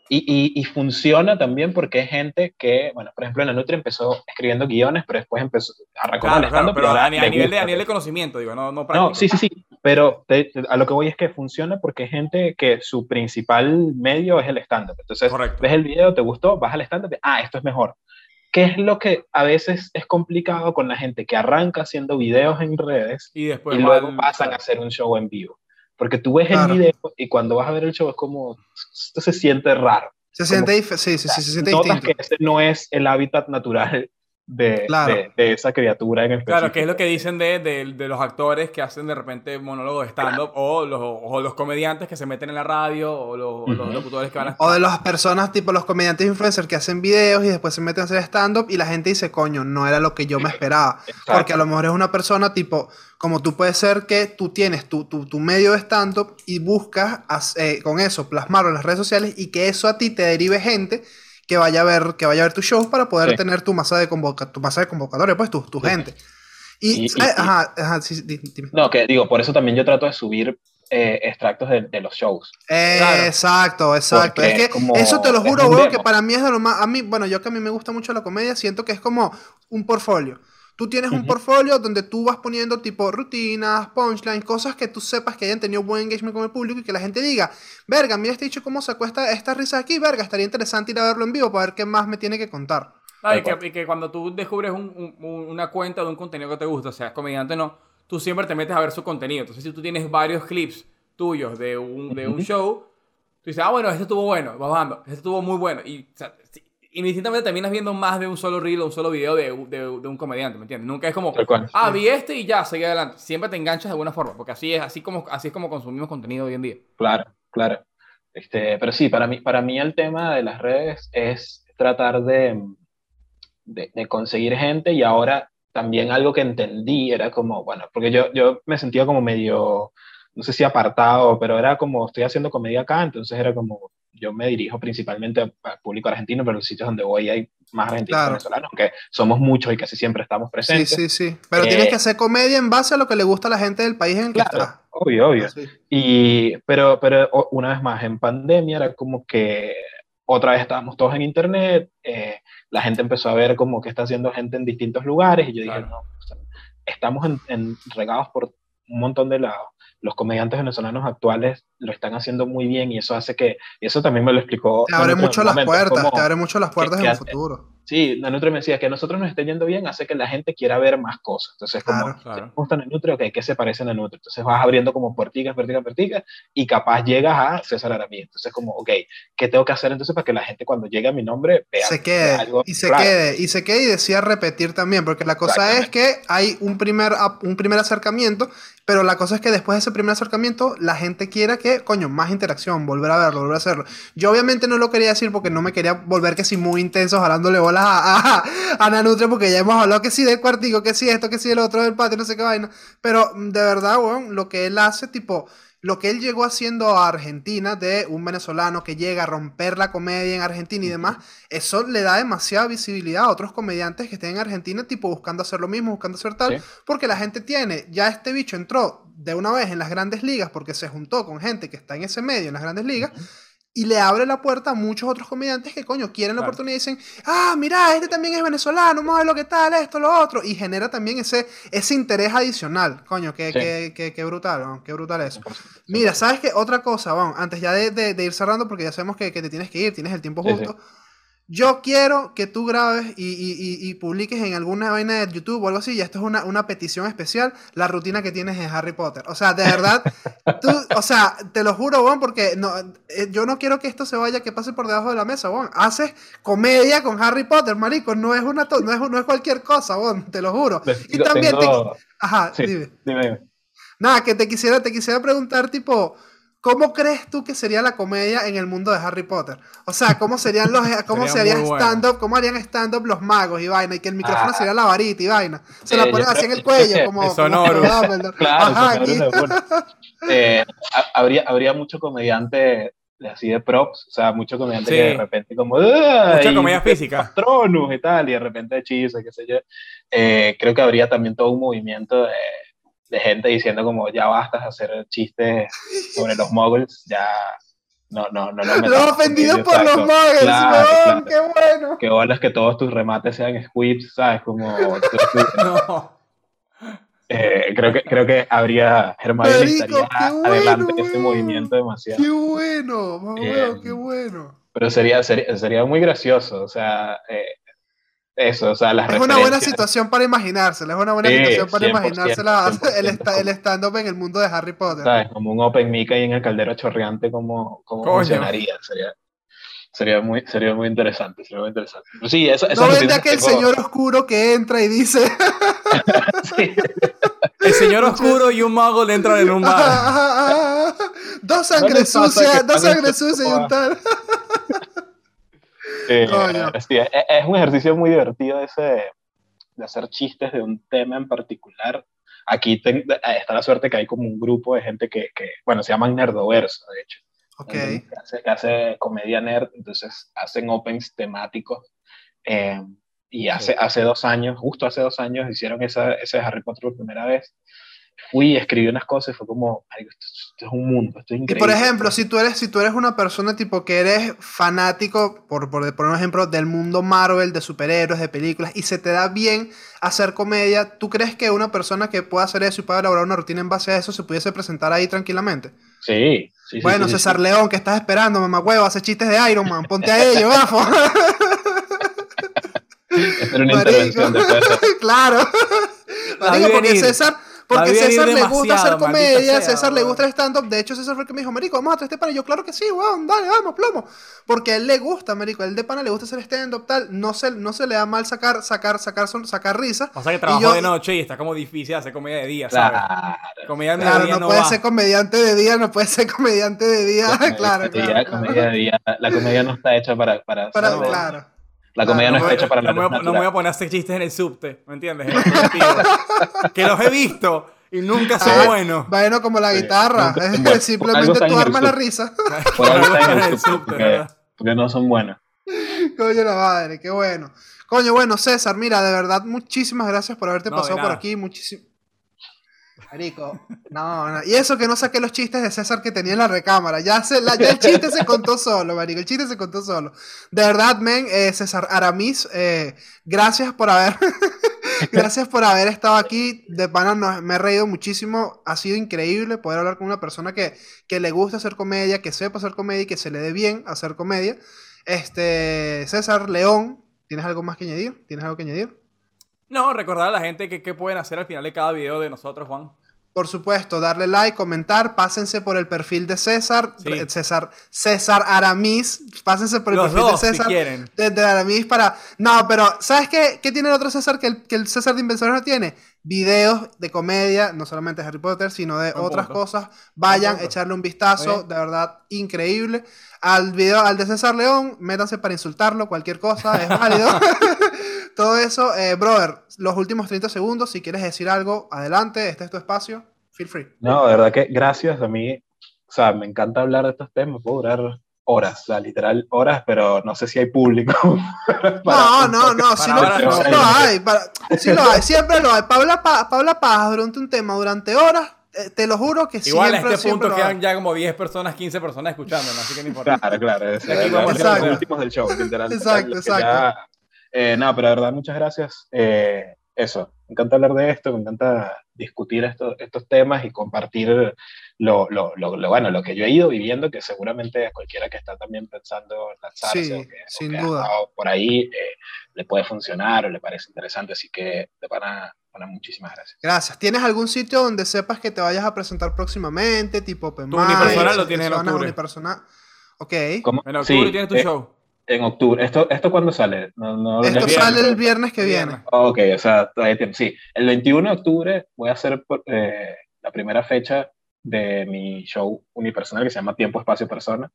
Speaker 3: Y, y, y funciona también porque hay gente que, bueno, por ejemplo, en la Nutria empezó escribiendo guiones, pero después empezó, arrancó
Speaker 1: Claro, claro, pero
Speaker 3: ahora
Speaker 1: a, a nivel de, a nivel de conocimiento, digo, no, no práctico.
Speaker 3: No, sí, sí, sí, pero te- a lo que voy es que funciona porque hay gente que su principal medio es el stand-up. Entonces,
Speaker 1: Correcto.
Speaker 3: ves el video, te gustó, vas al stand-up, ah, esto es mejor. ¿Qué es lo que a veces es complicado con la gente que arranca haciendo videos en redes
Speaker 1: Y después
Speaker 3: y luego
Speaker 1: al-
Speaker 3: pasan a hacer un show en vivo? Porque tú ves
Speaker 2: Claro.
Speaker 3: el video y cuando vas a ver el show es como, esto se siente raro.
Speaker 2: Se siente, dif- sí, sí, sí, se siente
Speaker 3: Notas
Speaker 2: distinto.
Speaker 3: que ese no es el hábitat natural de,
Speaker 2: Claro.
Speaker 3: de, de esa criatura en específico.
Speaker 1: Claro, que es lo que dicen de, de- de los actores que hacen de repente monólogos de stand-up o, los, o los comediantes que se meten en la radio o los, locutores que van a...
Speaker 2: O de las personas, tipo los comediantes influencers que hacen videos y después se meten a hacer stand-up y la gente dice, coño, no era lo que yo me esperaba.
Speaker 3: Exacto.
Speaker 2: Porque a lo mejor es una persona tipo, como tú puedes ser que tú tienes tu, tu, tu medio de stand-up y buscas as- eh, con eso plasmarlo en las redes sociales y que eso a ti te derive gente que vaya a ver, que vaya a ver tus shows para poder
Speaker 3: Sí.
Speaker 2: tener tu masa de, convoca tu masa de convocatoria, pues tu, tu
Speaker 3: Sí.
Speaker 2: gente. Y,
Speaker 3: Y- y-
Speaker 2: eh, ajá, ajá, sí, sí, di- dime.
Speaker 3: No, que digo, por eso también yo trato de subir eh, extractos de, de los shows.
Speaker 2: Eh,
Speaker 1: Claro.
Speaker 2: Exacto, exacto.
Speaker 3: Porque
Speaker 2: Es que eso te lo juro, weón, que para mí es de lo más. A mí, bueno, yo que a mí me gusta mucho la comedia, siento que es como un portfolio. Tú tienes un portfolio donde tú vas poniendo tipo rutinas, punchlines, cosas que tú sepas que hayan tenido buen engagement con el público y que la gente diga, verga, mira este dicho cómo sacó esta, esta risa aquí, verga, estaría interesante ir a verlo en vivo para ver qué más me tiene que contar.
Speaker 1: Ah, y, que, y que cuando tú descubres un- un- un- una cuenta de un contenido que te gusta, o sea, comediante o no, tú siempre te metes a ver su contenido. Entonces, si tú tienes varios clips tuyos de un, de un
Speaker 3: Ujú.
Speaker 1: show, tú dices, ah, bueno, este estuvo bueno, vas bajando, este estuvo muy bueno. Y, o sea, si- indistintamente terminas viendo más de un solo reel o un solo video de, de- de un comediante, ¿me entiendes? Nunca es como,
Speaker 3: cual.
Speaker 1: ah, vi este y ya, seguí adelante. Siempre te enganchas de alguna forma, porque así es, así como, así es como consumimos contenido hoy en día.
Speaker 3: Claro, claro. Este, pero sí, para mí, para mí el tema de las redes es tratar de, de, de conseguir gente y ahora también algo que entendí era como, bueno, porque yo, yo me sentía como medio, no sé si apartado, pero era como, estoy haciendo comedia acá, entonces era como, yo me dirijo principalmente al público argentino, pero en los sitios donde voy hay más argentinos
Speaker 2: Claro.
Speaker 3: que venezolanos, aunque somos muchos y casi siempre estamos
Speaker 2: Sí,
Speaker 3: presentes.
Speaker 2: sí, sí. Pero
Speaker 3: Eh,
Speaker 2: tienes que hacer comedia en base a lo que le gusta a la gente del país en el que
Speaker 3: Claro,
Speaker 2: estás.
Speaker 3: obvio, obvio.
Speaker 2: Sí.
Speaker 3: Y, pero, pero una vez más, en pandemia era como que otra vez estábamos todos en internet, eh, la gente empezó a ver como que está haciendo gente en distintos lugares y yo dije, no, o sea, estamos en, en- regados por un montón de lados. Los comediantes venezolanos actuales lo están haciendo muy bien y eso hace que, y eso también me lo explicó.
Speaker 2: Te abre mucho las
Speaker 3: momento,
Speaker 2: puertas,
Speaker 3: como-
Speaker 2: te abre mucho las puertas
Speaker 3: que
Speaker 2: en el
Speaker 3: hace-
Speaker 2: futuro.
Speaker 3: Sí, Nanutria me decía que a nosotros nos esté yendo bien hace que la gente quiera ver más cosas. Entonces, como,
Speaker 2: Claro.
Speaker 1: Claro.
Speaker 3: ¿te gusta Nanutria? Ok, ¿qué se parece a Nanutria? Entonces vas abriendo como puerticas, puerticas, puerticas, y capaz llegas a César Aramí. Entonces, como, ok, ¿qué tengo que hacer entonces para que la gente cuando llegue a mi nombre vea,
Speaker 2: se quede
Speaker 3: algo?
Speaker 2: y se
Speaker 3: Claro,
Speaker 2: quede y se quede y decía repetir también porque la cosa es que hay un primer un primer acercamiento pero la cosa es que después de ese primer acercamiento la gente quiera que coño más interacción volver a verlo volver a hacerlo. Yo obviamente no lo quería decir porque no me quería volver que si muy intenso jalándole bolas a, a, a Nanutria porque ya hemos hablado que sí del cuartico que sí esto que sí el otro del patio no sé qué vaina. Pero de verdad weón, lo que él hace tipo lo que él llegó haciendo a Argentina de un venezolano que llega a romper la comedia en Argentina y demás, eso le da demasiada visibilidad a otros comediantes que estén en Argentina, tipo buscando hacer lo mismo, buscando hacer tal,
Speaker 3: Sí.
Speaker 2: porque la gente tiene, ya este bicho entró de una vez en las grandes ligas porque se juntó con gente que está en ese medio, en las grandes ligas, y le abre la puerta a muchos otros comediantes que, coño, quieren la
Speaker 1: Claro.
Speaker 2: oportunidad y dicen, ah, mira, este también es venezolano, vamos a ver lo que tal, esto, lo otro. Y genera también ese, ese interés adicional. Coño, qué,
Speaker 3: Sí.
Speaker 2: qué, qué, qué brutal, ¿no? qué brutal eso.
Speaker 3: 100%,
Speaker 2: Mira,
Speaker 3: 100%.
Speaker 2: ¿sabes qué? Otra cosa, vamos, antes ya de, de- de ir cerrando, porque ya sabemos que, que te tienes que ir, tienes el tiempo
Speaker 3: Sí,
Speaker 2: justo. Yo quiero que tú grabes y, y- y- y publiques en alguna vaina de YouTube o algo así, y esto es una, una petición especial, la rutina que tienes en Harry Potter. O sea, de verdad, tú, o sea, te lo juro, Juan, porque no, eh, yo no quiero que esto se vaya, que pase por debajo de la mesa, Juan. Haces comedia con Harry Potter, marico, no es, una no es, no es cualquier cosa, Juan, te lo juro. Y
Speaker 3: Tengo-
Speaker 2: también te...
Speaker 3: tengo-
Speaker 2: Ajá,
Speaker 3: Sí,
Speaker 2: dime,
Speaker 3: dime.
Speaker 2: Nada, que te quisiera, te quisiera preguntar, tipo, ¿cómo crees tú que sería la comedia en el mundo de Harry Potter? O sea, ¿cómo serían los, cómo
Speaker 1: Sería bueno.
Speaker 2: stand-up, cómo harían stand-up los magos y vaina, y que el micrófono
Speaker 3: Ah.
Speaker 2: sería la varita y vaina? Se
Speaker 3: Eh,
Speaker 2: la ponen
Speaker 3: creo-
Speaker 2: así en el cuello, como,
Speaker 1: sonoro.
Speaker 3: Claro,
Speaker 2: Ajá.
Speaker 3: Eh, ha- habría, habría mucho comediante de- así de props, o sea, mucho comediante
Speaker 1: Sí.
Speaker 3: que de repente como
Speaker 1: Mucha comedia física.
Speaker 3: Patronus y tal, y de repente hechizos, qué sé yo. Eh, creo que habría también todo un movimiento de, de gente diciendo como ya bastas de hacer chistes sobre los muggles, ya no, no, no lo
Speaker 2: Los ofendidos por los muggles,
Speaker 3: Claro,
Speaker 2: weón,
Speaker 3: claro.
Speaker 2: qué bueno.
Speaker 3: Que bolas que todos tus remates sean squibs, ¿sabes? Como...
Speaker 1: No.
Speaker 3: Eh, creo que creo que habría
Speaker 2: Marico,
Speaker 3: estaría
Speaker 2: qué bueno,
Speaker 3: adelante de ese
Speaker 2: weón.
Speaker 3: movimiento demasiado
Speaker 2: Qué bueno, mamá,
Speaker 3: Eh,
Speaker 2: qué bueno.
Speaker 3: pero sería, sería sería muy gracioso o sea eh, eso o sea las
Speaker 2: Es una buena situación para imaginársela, es una buena
Speaker 3: Sí,
Speaker 2: situación para
Speaker 3: 100%,
Speaker 2: imaginársela
Speaker 3: 100%,
Speaker 2: el, esta- el stand-up en el mundo de Harry Potter.
Speaker 3: sabes como un open mic ahí en el caldero chorreante como como funcionaría sería sería muy sería muy interesante sería muy interesante. Pero sí eso
Speaker 2: No vende aquel señor oscuro que entra y dice,
Speaker 1: El señor oscuro y un mago le entran en un bar.
Speaker 2: dos
Speaker 3: ¿No
Speaker 2: sangre
Speaker 3: les pasa
Speaker 2: sucia,
Speaker 3: que
Speaker 2: dos
Speaker 3: están
Speaker 2: sangre
Speaker 3: en-
Speaker 2: sucia y un tal.
Speaker 3: Eh, sí, es, es un ejercicio muy divertido ese de hacer chistes de un tema en particular. Aquí ten- está la suerte que hay como un grupo de gente que, que, bueno, se llaman nerdoverso, de hecho.
Speaker 2: Ok,
Speaker 3: que hace, que hace comedia nerd, entonces hacen opens temáticos. eh, y hace, hace dos años, justo hace dos años, hicieron esa, ese Harry Potter por primera vez. Fui, escribí unas cosas y fue como, "Marico, esto, es- esto es un mundo, esto es
Speaker 2: Y
Speaker 3: increíble.
Speaker 2: por ejemplo, si tú eres, si tú eres una persona tipo que eres fanático, por, por, por un ejemplo, del mundo Marvel, de superhéroes, de películas, y se te da bien hacer comedia, ¿tú crees que una persona que pueda hacer eso y pueda elaborar una rutina en base a eso se pudiese presentar ahí tranquilamente?
Speaker 3: Sí, sí,
Speaker 2: bueno,
Speaker 3: sí, sí,
Speaker 2: César
Speaker 3: sí.
Speaker 2: León, que estás esperando, mamá huevo, hace chistes de Iron Man, ponte a ello, gafo.
Speaker 3: Esta era una
Speaker 2: Marico.
Speaker 3: intervención de-
Speaker 2: claro.
Speaker 1: La
Speaker 2: Marico, porque. César, porque César le gusta hacer comedia,
Speaker 1: sea,
Speaker 2: César le gusta el stand-up. De hecho, César fue el que me dijo, Marico, vamos a traer este pana. Y yo, claro que sí, weón, dale, vamos, plomo. Porque a él le gusta, Marico, a él de pana le gusta hacer stand-up, tal. No se, no se le da mal sacar, sacar, sacar, son- sacar risa.
Speaker 1: Pasa que
Speaker 2: Y
Speaker 1: trabajó
Speaker 2: yo-
Speaker 1: de noche y está como difícil hacer comedia de día, ¿sabes?
Speaker 3: Claro.
Speaker 1: Comedia de
Speaker 2: Claro,
Speaker 1: día
Speaker 2: no,
Speaker 1: no,
Speaker 2: puede
Speaker 1: va.
Speaker 2: ser comediante de día, no puede ser comediante de día. claro,
Speaker 3: Comedia-
Speaker 2: claro. claro.
Speaker 3: comedia de día. La comedia no está hecha para... para,
Speaker 2: claro.
Speaker 3: La comedia
Speaker 2: claro,
Speaker 3: no,
Speaker 1: no,
Speaker 3: está hecha para
Speaker 1: no
Speaker 3: la
Speaker 1: me no me voy a poner a hacer chistes en el subte, ¿me entiendes? Que los he visto y nunca son
Speaker 2: Ah,
Speaker 1: buenos.
Speaker 2: Bueno, como la
Speaker 3: Sí,
Speaker 2: guitarra.
Speaker 3: nunca-
Speaker 2: es-
Speaker 3: bueno, algo
Speaker 2: simplemente tú armas la risa.
Speaker 3: Por algo está en el subte, porque,
Speaker 1: ¿verdad?
Speaker 3: porque no son buenos.
Speaker 2: Coño la madre, qué bueno. Coño, bueno, César, mira, de verdad, muchísimas gracias por haberte
Speaker 1: No,
Speaker 2: pasado por aquí. Muchísimo. Marico, no, no. Y eso que no saqué los chistes de César que tenía en la recámara. Ya, se, el chiste se contó solo, Marico. El chiste se contó solo. De verdad, men, eh, César Aramis, eh, gracias por haber. gracias por haber estado aquí. De pana, no- me he reído muchísimo. Ha sido increíble poder hablar con una persona que, que le gusta hacer comedia, que sepa hacer comedia y que se le dé bien hacer comedia. Este, César León, ¿tienes algo más que añadir? ¿Tienes algo que añadir?
Speaker 1: No, recordar a la gente que, que pueden hacer al final de cada video de nosotros, Juan.
Speaker 2: Por supuesto, darle like, comentar, pásense por el perfil de César,
Speaker 1: Sí.
Speaker 2: Re- César, César Aramis, pásense por el
Speaker 1: Los
Speaker 2: perfil
Speaker 1: dos,
Speaker 2: de
Speaker 1: si
Speaker 2: César.
Speaker 1: quieren.
Speaker 2: de, de Aramis para. No, pero ¿sabes qué, qué tiene el otro César que el, que el César de Inversores no tiene? Videos de comedia, no solamente de Harry Potter, sino de
Speaker 1: Buen
Speaker 2: otras
Speaker 1: punto.
Speaker 2: cosas. Vayan,
Speaker 1: punto.
Speaker 2: echarle un vistazo, de verdad, increíble. Al video, al de César León, métanse para insultarlo, cualquier cosa, es válido. Todo eso, eh, brother, los últimos 30 segundos, si quieres decir algo, adelante, este es tu espacio, feel free.
Speaker 3: No, de verdad que gracias a mí. O sea, me encanta hablar de estos temas. Puedo durar horas, o sea, literal horas, pero no sé si hay público.
Speaker 2: No, no, no, sí lo,
Speaker 1: ahora
Speaker 2: sí
Speaker 1: no.
Speaker 2: lo hay, para- sí lo hay, siempre lo hay. Paula, Pa- Paula Pajas durante un tema durante horas eh, te lo juro que
Speaker 1: Igual
Speaker 2: siempre,
Speaker 1: a este punto quedan ya como 10 personas, 15 personas escuchando, ¿no? así que no importa.
Speaker 3: Claro, claro. es-
Speaker 1: Aquí
Speaker 3: es-
Speaker 1: vamos
Speaker 3: es
Speaker 2: a
Speaker 3: los últimos del show, literal.
Speaker 2: Exacto, exacto.
Speaker 3: ya- eh, no, pero de verdad, muchas gracias. Eh, eso, me encanta hablar de esto, me encanta discutir esto- estos temas y compartir lo, lo, lo, lo- bueno, lo que yo he ido viviendo, que seguramente cualquiera que está también pensando en lanzarse
Speaker 2: Sí,
Speaker 3: o que, o
Speaker 2: sin
Speaker 3: que ha
Speaker 2: duda.
Speaker 3: estado por ahí, eh, le puede funcionar o le parece interesante. Así que de pana, pana, muchísimas gracias.
Speaker 2: Gracias. ¿Tienes algún sitio donde sepas que te vayas a presentar próximamente? Tipo Open
Speaker 1: Tu unipersonal lo tienes en octubre.
Speaker 2: unipersonal? Ok.
Speaker 3: ¿Cómo?
Speaker 1: En octubre
Speaker 3: Sí,
Speaker 1: tienes tu
Speaker 3: eh,
Speaker 1: show.
Speaker 3: En octubre. ¿Esto, esto cuándo sale? No, no,
Speaker 2: Esto
Speaker 3: no-
Speaker 2: sale el viernes que viene.
Speaker 3: Ok, o sea, todavía tiempo. Sí, el 21 de octubre voy a hacer eh, la primera fecha de mi show unipersonal que se llama Tiempo, Espacio, Persona.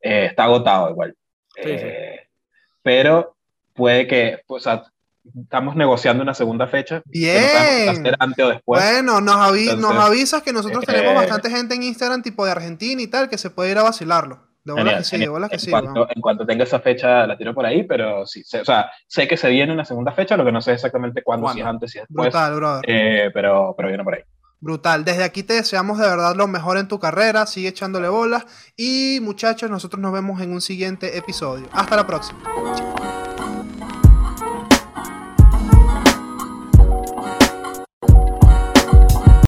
Speaker 3: Eh, está agotado igual.
Speaker 1: Sí,
Speaker 3: Eh, Pero puede que, o sea, estamos negociando una segunda fecha. que no
Speaker 2: Bien.
Speaker 3: ser antes o después.
Speaker 2: Bueno, nos, avi- nos avisas que nosotros
Speaker 3: eh,
Speaker 2: tenemos bastante gente en Instagram, tipo de Argentina y tal, que se puede ir a vacilarlo. De bolas que sí, de bolas que
Speaker 3: en,
Speaker 2: sí.
Speaker 3: cuanto, en cuanto tenga esa fecha la tiro por ahí, pero sí, sé, o sea, sé que se viene una segunda fecha, lo que no sé exactamente cuándo, si es antes, si es después,
Speaker 2: Brutal, brother.
Speaker 3: eh, pero, pero viene por ahí.
Speaker 2: Brutal. Desde aquí te deseamos de verdad lo mejor en tu carrera. Sigue echándole bolas. Y muchachos, nosotros nos vemos en un siguiente episodio. Hasta la próxima. Chao.